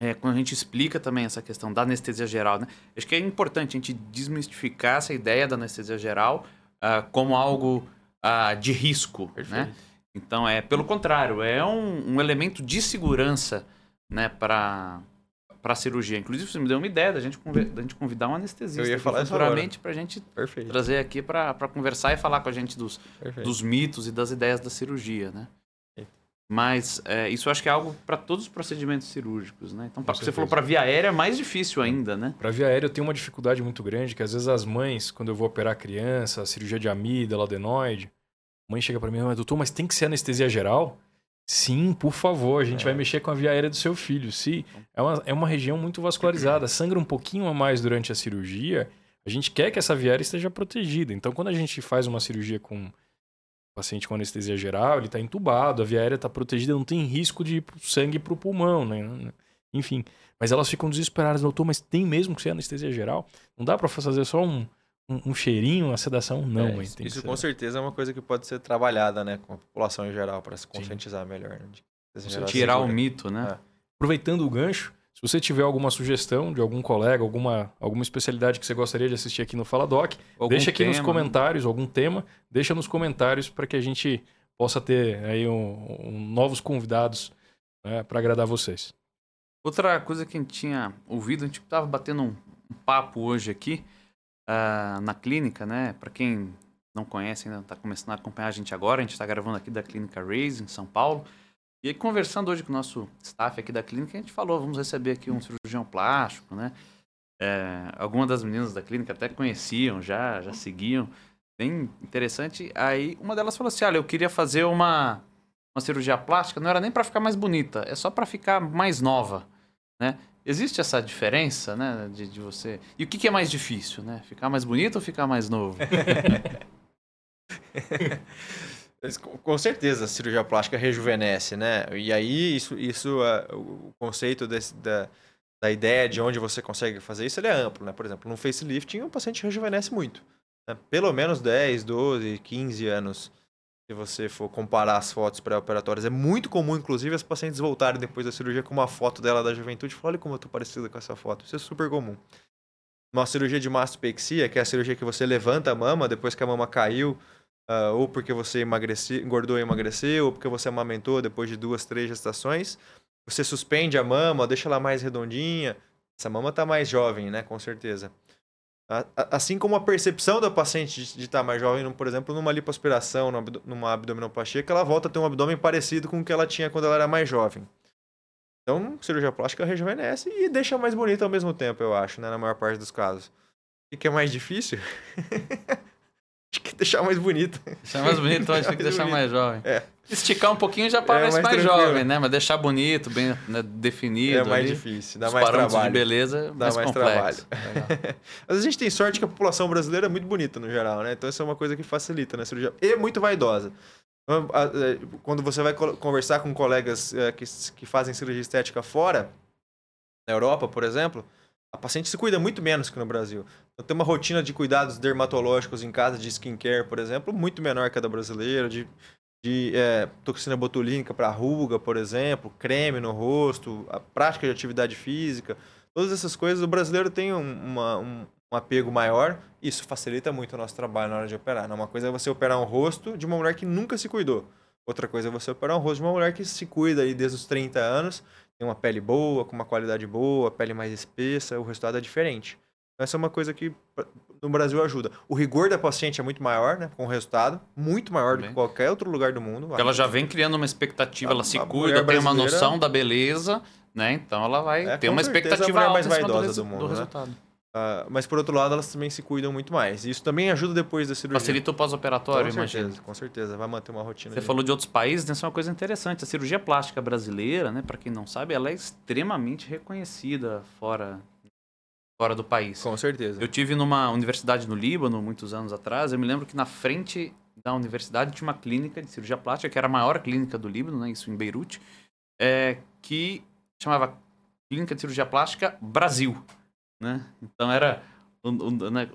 é, quando a gente explica também essa questão da anestesia geral, né? Acho que é importante a gente desmistificar essa ideia da anestesia geral uh, como algo uh, de risco, né? Então, é pelo contrário, é um, um elemento de segurança né, para a cirurgia. Inclusive, você me deu uma ideia da gente, da gente convidar um anestesista Eu ia falar futuramente para a gente Perfeito. trazer aqui para conversar e falar com a gente dos, dos mitos e das ideias da cirurgia, né? Mas é, isso acho que é algo para todos os procedimentos cirúrgicos, né? Então, você falou para via aérea é mais difícil ainda, né? Para via aérea eu tenho uma dificuldade muito grande, que às vezes as mães, quando eu vou operar a criança, cirurgia de amígdala, adenoide, a mãe chega para mim, mas doutor, mas tem que ser anestesia geral? Sim, por favor, a gente é. vai mexer com a via aérea do seu filho. Se é uma, é uma região muito vascularizada, sangra um pouquinho a mais durante a cirurgia, a gente quer que essa via aérea esteja protegida. Então, quando a gente faz uma cirurgia com paciente com anestesia geral, ele está entubado, a via aérea está protegida, não tem risco de sangue para o pulmão, né? Enfim. Mas elas ficam desesperadas, doutor, mas tem mesmo que ser anestesia geral? Não dá para fazer só um, um, um, cheirinho, uma sedação? Não, é, isso, isso com certeza é uma coisa que pode ser trabalhada, né, com a população em geral, para se conscientizar Sim. melhor. Né? Tirar o mito, né? É. Aproveitando o gancho, se você tiver alguma sugestão de algum colega, alguma, alguma especialidade que você gostaria de assistir aqui no Fala Doc, algum deixa aqui tema, nos comentários, né? algum tema, deixa nos comentários para que a gente possa ter aí um, um novos convidados né, para agradar vocês. Outra coisa que a gente tinha ouvido, a gente estava batendo um, um, papo hoje aqui uh, na clínica, né? Para quem não conhece, ainda está começando a acompanhar a gente agora, a gente está gravando aqui da Clínica Raise, em São Paulo. E aí, conversando hoje com o nosso staff aqui da clínica, a gente falou, vamos receber aqui um cirurgião plástico, né? É, algumas das meninas da clínica até conheciam já, já seguiam. Bem interessante. Aí uma delas falou assim: olha, eu queria fazer uma, uma cirurgia plástica, não era nem para ficar mais bonita, é só para ficar mais nova, né? Existe essa diferença, né, de, de você... E o que, que é mais difícil, né? Ficar mais bonito ou ficar mais novo? Com certeza a cirurgia plástica rejuvenesce, né? E aí, isso, isso é, o conceito desse, da, da ideia de onde você consegue fazer isso, ele é amplo, né? Por exemplo, no facelifting, o paciente rejuvenesce muito. Né? Pelo menos 10, 12, 15 anos. Se você for comparar as fotos pré-operatórias, é muito comum, inclusive, as pacientes voltarem depois da cirurgia com uma foto dela da juventude e falar: olha como eu tô parecida com essa foto. Isso é super comum. Uma cirurgia de mastopexia, que é a cirurgia que você levanta a mama depois que a mama caiu, uh, ou porque você engordou e emagreceu, ou porque você amamentou depois de duas, três gestações. Você suspende a mama, deixa ela mais redondinha. Essa mama está mais jovem, né? Com certeza. Assim como a percepção da paciente de estar tá mais jovem, por exemplo, numa lipoaspiração, numa abdominoplastia, que ela volta a ter um abdômen parecido com o que ela tinha quando ela era mais jovem. Então, cirurgia plástica rejuvenesce e deixa mais bonita ao mesmo tempo, eu acho, né? Na maior parte dos casos. O que é mais difícil? acho que deixar mais bonito. Deixar mais bonito, acho que deixar bonito. mais jovem. É. Esticar um pouquinho já parece é mais, mais jovem, né? Mas deixar bonito, bem né, definido. É mais ali. difícil, dá Os mais trabalho. de beleza, dá mais, mais trabalho. Mas a gente tem sorte que a população brasileira é muito bonita no geral, né? Então isso é uma coisa que facilita né? cirurgia. E muito vaidosa. É, quando você vai conversar com colegas é, que, que fazem cirurgia estética fora, na Europa, por exemplo, a paciente se cuida muito menos que no Brasil. Então, tem uma rotina de cuidados dermatológicos em casa, de skincare, por exemplo, muito menor que a da brasileira, de, de é, toxina botulínica para ruga, por exemplo, creme no rosto, a prática de atividade física. Todas essas coisas, o brasileiro tem um, uma, um, um apego maior. Isso facilita muito o nosso trabalho na hora de operar. Né? Uma coisa é você operar um rosto de uma mulher que nunca se cuidou. Outra coisa é você operar um rosto de uma mulher que se cuida aí desde os 30 anos tem uma pele boa, com uma qualidade boa, pele mais espessa, o resultado é diferente. Então, essa é uma coisa que no Brasil ajuda. O rigor da paciente é muito maior, né? Com o resultado, muito maior do que qualquer outro lugar do mundo. Ela já vem criando uma expectativa, a, ela se cuida, tem uma noção da beleza, né? Então ela vai é, ter uma expectativa a mais vaidosa do, do mundo, do né? resultado. Uh, mas por outro lado, elas também se cuidam muito mais. Isso também ajuda depois da cirurgia. Facilita o pós-operatório, imagina. Com certeza, vai manter uma rotina. Você de... falou de outros países, né? Isso é uma coisa interessante. A cirurgia plástica brasileira, né? Para quem não sabe, ela é extremamente reconhecida fora, fora do país. Com certeza. Eu tive numa universidade no Líbano, muitos anos atrás. Eu me lembro que na frente da universidade tinha uma clínica de cirurgia plástica, que era a maior clínica do Líbano, né? Isso em Beirute, é, que chamava Clínica de Cirurgia Plástica Brasil né? Então era né,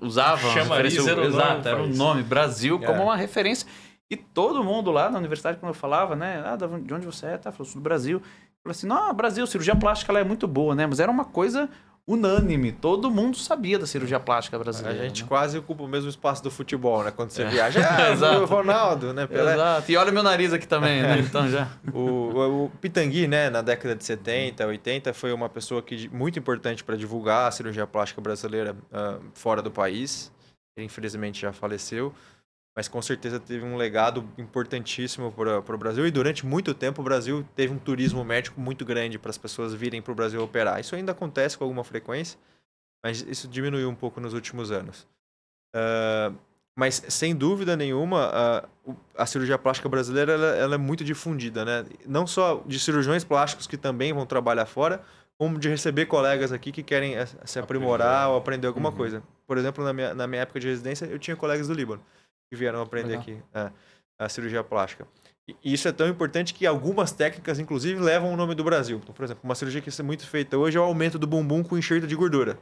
era o exato, nome, era o nome Brasil é. como uma referência. E todo mundo lá na universidade quando eu falava, né, ah, de onde você é? Tá, falou, sou do Brasil. Falou assim: "Não, Brasil, cirurgia plástica ela é muito boa, né? Mas era uma coisa unânime. Todo mundo sabia da cirurgia plástica brasileira. A gente né? quase ocupa o mesmo espaço do futebol, né? Quando você é. viaja, ah, o Ronaldo, né? Pelé. Exato. E olha meu nariz aqui também, né? Então já. o, o, o Pitangui, né? Na década de 70, 80, foi uma pessoa que muito importante para divulgar a cirurgia plástica brasileira uh, fora do país. Ele infelizmente já faleceu mas com certeza teve um legado importantíssimo para o Brasil. E durante muito tempo o Brasil teve um turismo médico muito grande para as pessoas virem para o Brasil operar. Isso ainda acontece com alguma frequência, mas isso diminuiu um pouco nos últimos anos. Uh, mas sem dúvida nenhuma, a, a cirurgia plástica brasileira ela, ela, é muito difundida, né? Não só de cirurgiões plásticos que também vão trabalhar fora, como de receber colegas aqui que querem se aprimorar aprender. ou aprender alguma uhum. coisa. Por exemplo, na minha, na minha época de residência, eu tinha colegas do Líbano que vieram aprender Legal. aqui a, é, a cirurgia plástica. E isso é tão importante que algumas técnicas, inclusive, levam o nome do Brasil. Então, por exemplo, uma cirurgia que é muito feita hoje é o aumento do bumbum com enxerto de gordura.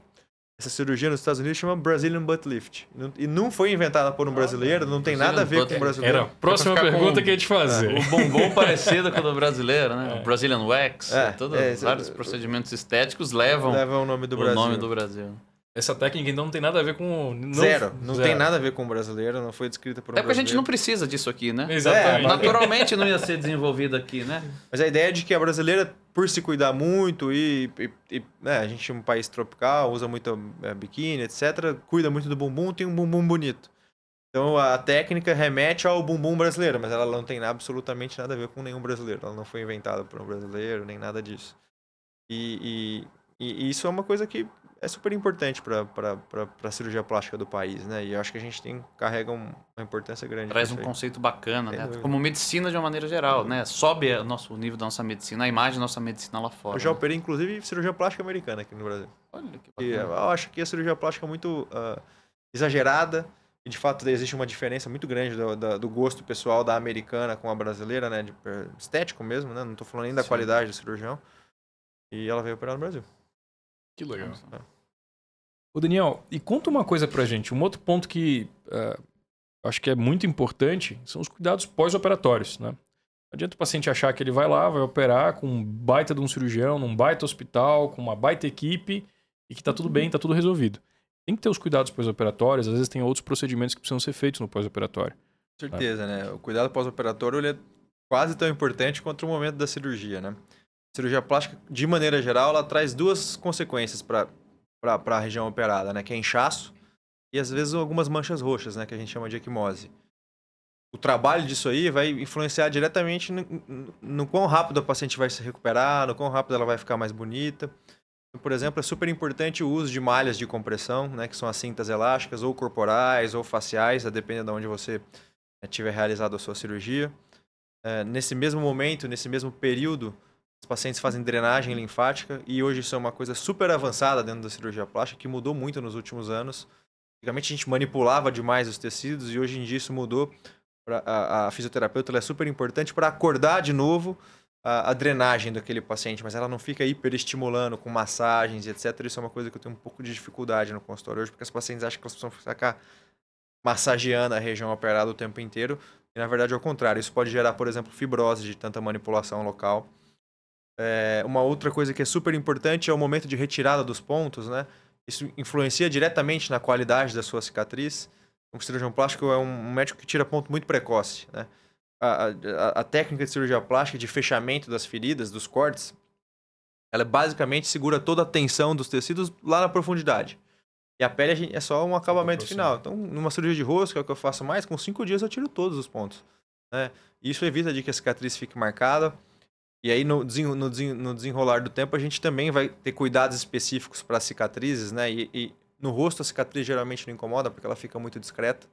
Essa cirurgia nos Estados Unidos chama Brazilian Butt Lift. E não foi inventada por um brasileiro, não tem nada a ver com o brasileiro. Era a próxima pergunta com... que eu ia te fazer. O bumbum parecido com o do brasileiro, né? É. O Brazilian Wax, é, todos, é, vários procedimentos estéticos levam, levam o nome do o Brasil. Nome do Brasil. Essa técnica então não tem nada a ver com. Não, Zero. Não zero. tem nada a ver com o brasileiro, não foi descrita por um É porque a gente não precisa disso aqui, né? Exatamente. É, naturalmente não ia ser desenvolvido aqui, né? Mas a ideia é de que a brasileira, por se cuidar muito e, e, e né, a gente é um país tropical, usa muito é, biquíni, etc., cuida muito do bumbum, tem um bumbum bonito. Então a técnica remete ao bumbum brasileiro, mas ela não tem absolutamente nada a ver com nenhum brasileiro. Ela não foi inventada por um brasileiro, nem nada disso. E, e, e isso é uma coisa que é super importante para a cirurgia plástica do país, né? E eu acho que a gente tem, carrega uma importância grande. Traz um conceito bacana, né? Como medicina de uma maneira geral, né? Sobe o nosso nível da nossa medicina, a imagem da nossa medicina lá fora. Eu já né? operei, inclusive, cirurgia plástica americana aqui no Brasil. Olha que bacana. E eu acho que a cirurgia plástica é muito uh, exagerada. E, de fato, existe uma diferença muito grande do, do, do, gosto pessoal da americana com a brasileira, né? De, estético mesmo, né? Não estou falando nem da Sim. qualidade do cirurgião. E ela veio operar no Brasil. Que legal. É. Ô Daniel, e conta uma coisa pra gente. Um outro ponto que uh, acho que é muito importante são os cuidados pós-operatórios, né? Não adianta o paciente achar que ele vai lá, vai operar com um baita de um cirurgião, num baita hospital, com uma baita equipe e que tá tudo bem, tá tudo resolvido. Tem que ter os cuidados pós-operatórios, às vezes tem outros procedimentos que precisam ser feitos no pós-operatório. Com certeza, né? O cuidado pós-operatório é quase tão importante quanto o momento da cirurgia, né? Cirurgia plástica, de maneira geral, ela traz duas consequências para a região operada, né? Que é inchaço e às vezes algumas manchas roxas, né? Que a gente chama de equimose o trabalho disso aí vai influenciar diretamente no, no, quão rápido a paciente vai se recuperar, no quão rápido ela vai ficar mais bonita. Por exemplo, é super importante o uso de malhas de compressão, né, que são as cintas elásticas, ou corporais, ou faciais, a depender de onde você né, tiver realizado a sua cirurgia. É, nesse mesmo momento, nesse mesmo período, os pacientes fazem drenagem linfática e hoje isso é uma coisa super avançada dentro da cirurgia plástica, que mudou muito nos últimos anos. Antigamente a gente manipulava demais os tecidos e hoje em dia isso mudou pra, a, a fisioterapeuta é super importante para acordar de novo a, a, drenagem daquele paciente, mas ela não fica hiperestimulando com massagens e etc. Isso é uma coisa que eu tenho um pouco de dificuldade no consultório hoje, porque as pacientes acham que elas precisam ficar massageando a região operada o tempo inteiro. E na verdade é o contrário. Isso pode gerar, por exemplo, fibrose de tanta manipulação local. É, uma outra coisa que é super importante é o momento de retirada dos pontos, né? Isso influencia diretamente na qualidade da sua cicatriz um cirurgião plástico é um médico que tira ponto muito precoce, né? A, a, a, técnica de cirurgia plástica de fechamento das feridas, dos cortes, ela basicamente segura toda a tensão dos tecidos lá na profundidade. E a pele é só um acabamento final. Então, numa cirurgia de rosto, que é o que eu faço mais, com cinco dias eu tiro todos os pontos. Né? Isso evita de que a cicatriz fique marcada. E aí, no, no desenrolar do tempo, a gente também vai ter cuidados específicos para cicatrizes, né? E, e no rosto a cicatriz geralmente não incomoda porque ela fica muito discreta,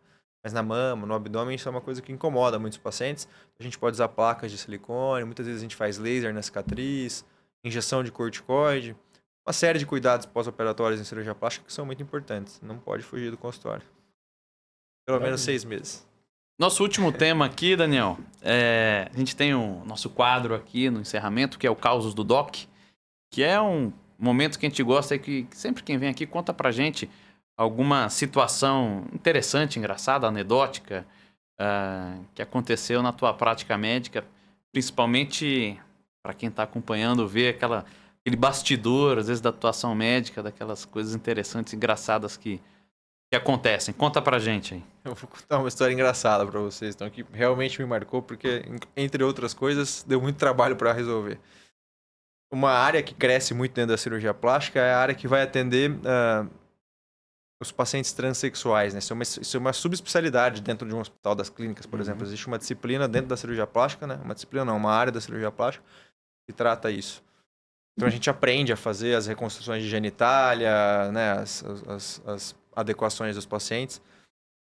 mas na mama, no abdômen isso é uma coisa que incomoda muitos pacientes. A gente pode usar placas de silicone, muitas vezes a gente faz laser na cicatriz, injeção de corticoide, uma série de cuidados pós-operatórios em cirurgia plástica que são muito importantes. Não pode fugir do consultório. Pelo menos seis meses. Nosso último tema aqui, Daniel, é, a gente tem o nosso quadro aqui no encerramento, que é o Causos do Doc, que é um momento que a gente gosta é que sempre quem vem aqui conta pra gente alguma situação interessante, engraçada, anedótica uh, que aconteceu na tua prática médica, principalmente para quem está acompanhando, ver aquela, aquele bastidor, às vezes, da atuação médica, daquelas coisas interessantes, engraçadas que, que acontecem. Conta pra gente aí. Eu vou contar uma história engraçada para vocês, então, que realmente me marcou, porque, entre outras coisas, deu muito trabalho para resolver uma área que cresce muito dentro da cirurgia plástica é a área que vai atender uh, os pacientes transexuais, né? Isso é, uma, isso é uma subespecialidade dentro de um hospital das clínicas, por uhum. exemplo. Existe uma disciplina dentro da cirurgia plástica, né? Uma disciplina não, uma área da cirurgia plástica que trata isso. Então a gente aprende a fazer as reconstruções de genitália, né? As, as, as adequações dos pacientes.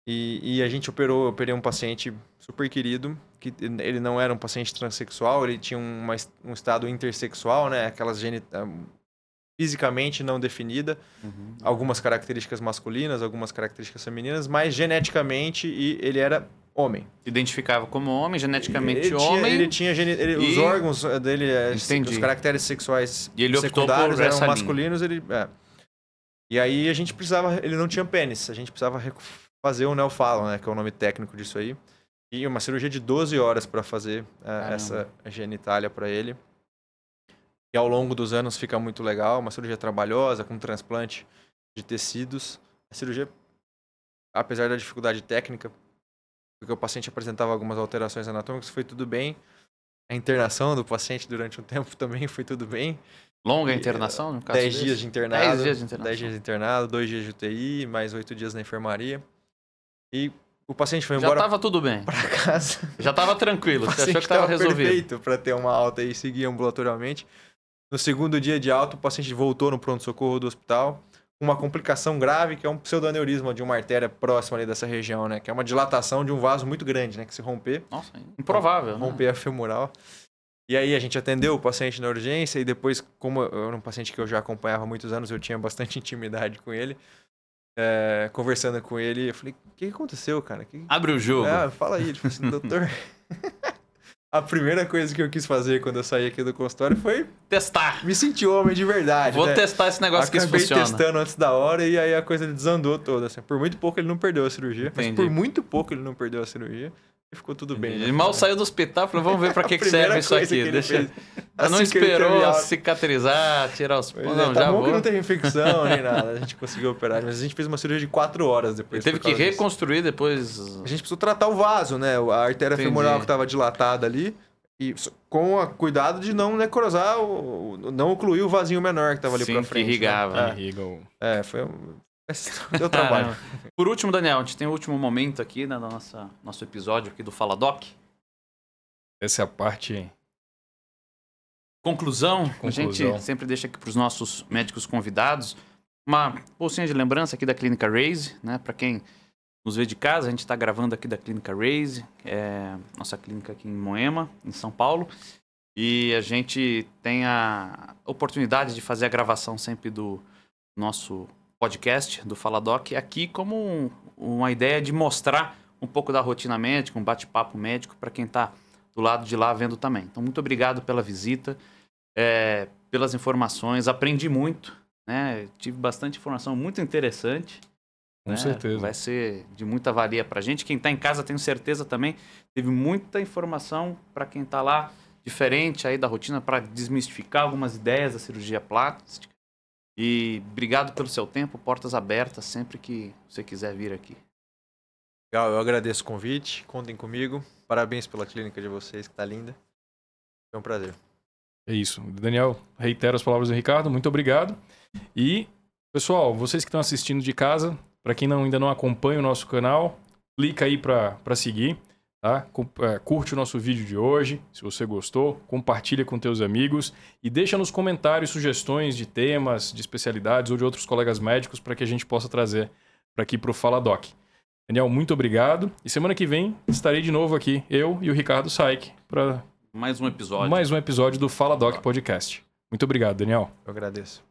E, e, a gente operou, operei um paciente super querido, que ele não era um paciente transexual, ele tinha uma, um estado intersexual, né? Aquelas genit... Ah, fisicamente não definida, uhum. algumas características masculinas, algumas características femininas, mas geneticamente e ele era homem. Identificava como homem, geneticamente ele homem. Tinha, ele tinha ele, e... os órgãos dele, é, os caracteres sexuais e ele secundários eram masculinos, ele é. E aí a gente precisava, ele não tinha pênis, a gente precisava fazer o neofalo, né, que é o nome técnico disso aí. E uma cirurgia de 12 horas para fazer uh, essa genitália para ele. E ao longo dos anos fica muito legal, uma cirurgia trabalhosa, com transplante de tecidos. A cirurgia, apesar da dificuldade técnica, porque o paciente apresentava algumas alterações anatômicas, foi tudo bem. A internação do paciente durante um tempo também foi tudo bem. Longa internação, no caso 10 dias de internado. 10 dias de internado. 10 dias de internado, 2 dias de UTI, mais 8 dias na enfermaria. E o paciente foi embora. Já estava tudo bem. Para casa. Já estava tranquilo. Você achou que estava resolvido. perfeito para ter uma alta e seguir ambulatorialmente. No segundo dia de alta, o paciente voltou no pronto-socorro do hospital uma complicação grave, que é um pseudoaneurisma de uma artéria próxima ali dessa região, né? Que é uma dilatação de um vaso muito grande, né? Que se romper. Nossa, improvável, né? Romper a femoral. E aí a gente atendeu o paciente na urgência e depois, como eu era um paciente que eu já acompanhava há muitos anos, eu tinha bastante intimidade com ele é, conversando com ele, eu falei, o que, aconteceu, cara? Que... Abre o jogo. É, fala aí, tipo assim, doutor. a primeira coisa que eu quis fazer quando eu saí aqui do consultório foi testar. Me sentir homem de verdade. Vou né? testar esse negócio Acabei que funciona. testando antes da hora e aí a coisa desandou toda. Assim. Por muito pouco ele não perdeu a cirurgia. Entendi. Mas por muito pouco ele não perdeu a cirurgia ficou tudo bem. Né? Ele mal saiu do hospital, falou, vamos ver para que, que serve isso aqui. Deixa... Assim não esperou cicatrizar, tirar os pontos. Não, é, tá já bom vou. que não teve infecção nem nada. A gente conseguiu operar, mas a gente fez uma cirurgia de quatro horas depois. Ele teve que reconstruir disso. depois. A gente precisou tratar o vaso, né? A artéria Entendi. femoral que estava dilatada ali. E com a cuidado de não necrosar, o, não ocluir o vasinho menor que estava ali para frente. Que irrigava. Né? É. é, foi Deu trabalho. Por último, Daniel, a gente tem o último momento aqui né, no nossa, nosso episódio aqui do Fala Doc. Essa é a parte. Conclusão. Conclusão. A gente sempre deixa aqui para os nossos médicos convidados uma bolsinha de lembrança aqui da Clínica Raise, né? Para quem nos vê de casa, a gente está gravando aqui da Clínica Raise, é nossa clínica aqui em Moema, em São Paulo. E a gente tem a oportunidade de fazer a gravação sempre do nosso podcast do Faladoc aqui como um, uma ideia de mostrar um pouco da rotina médica, um bate-papo médico para quem está do lado de lá vendo também. Então, muito obrigado pela visita, é, pelas informações, aprendi muito, né? Tive bastante informação muito interessante. Com né? certeza. Vai ser de muita valia para a gente. Quem está em casa, tenho certeza também, teve muita informação para quem está lá, diferente aí da rotina, para desmistificar algumas ideias da cirurgia plástica e obrigado pelo seu tempo, portas abertas sempre que você quiser vir aqui. Legal, eu agradeço o convite, contem comigo. Parabéns pela clínica de vocês, que está linda. Foi um prazer. É isso. Daniel, reitero as palavras do Ricardo, muito obrigado. E, pessoal, vocês que estão assistindo de casa, para quem não, ainda não acompanha o nosso canal, clica aí para seguir. Tá? É, curte o nosso vídeo de hoje, se você gostou, compartilha com teus amigos e deixa nos comentários sugestões de temas, de especialidades ou de outros colegas médicos para que a gente possa trazer para aqui para o Fala Doc. Daniel, muito obrigado. E semana que vem estarei de novo aqui, eu e o Ricardo Saik, para mais um episódio. Mais um episódio do Fala Doc Podcast. Muito obrigado, Daniel. Eu agradeço.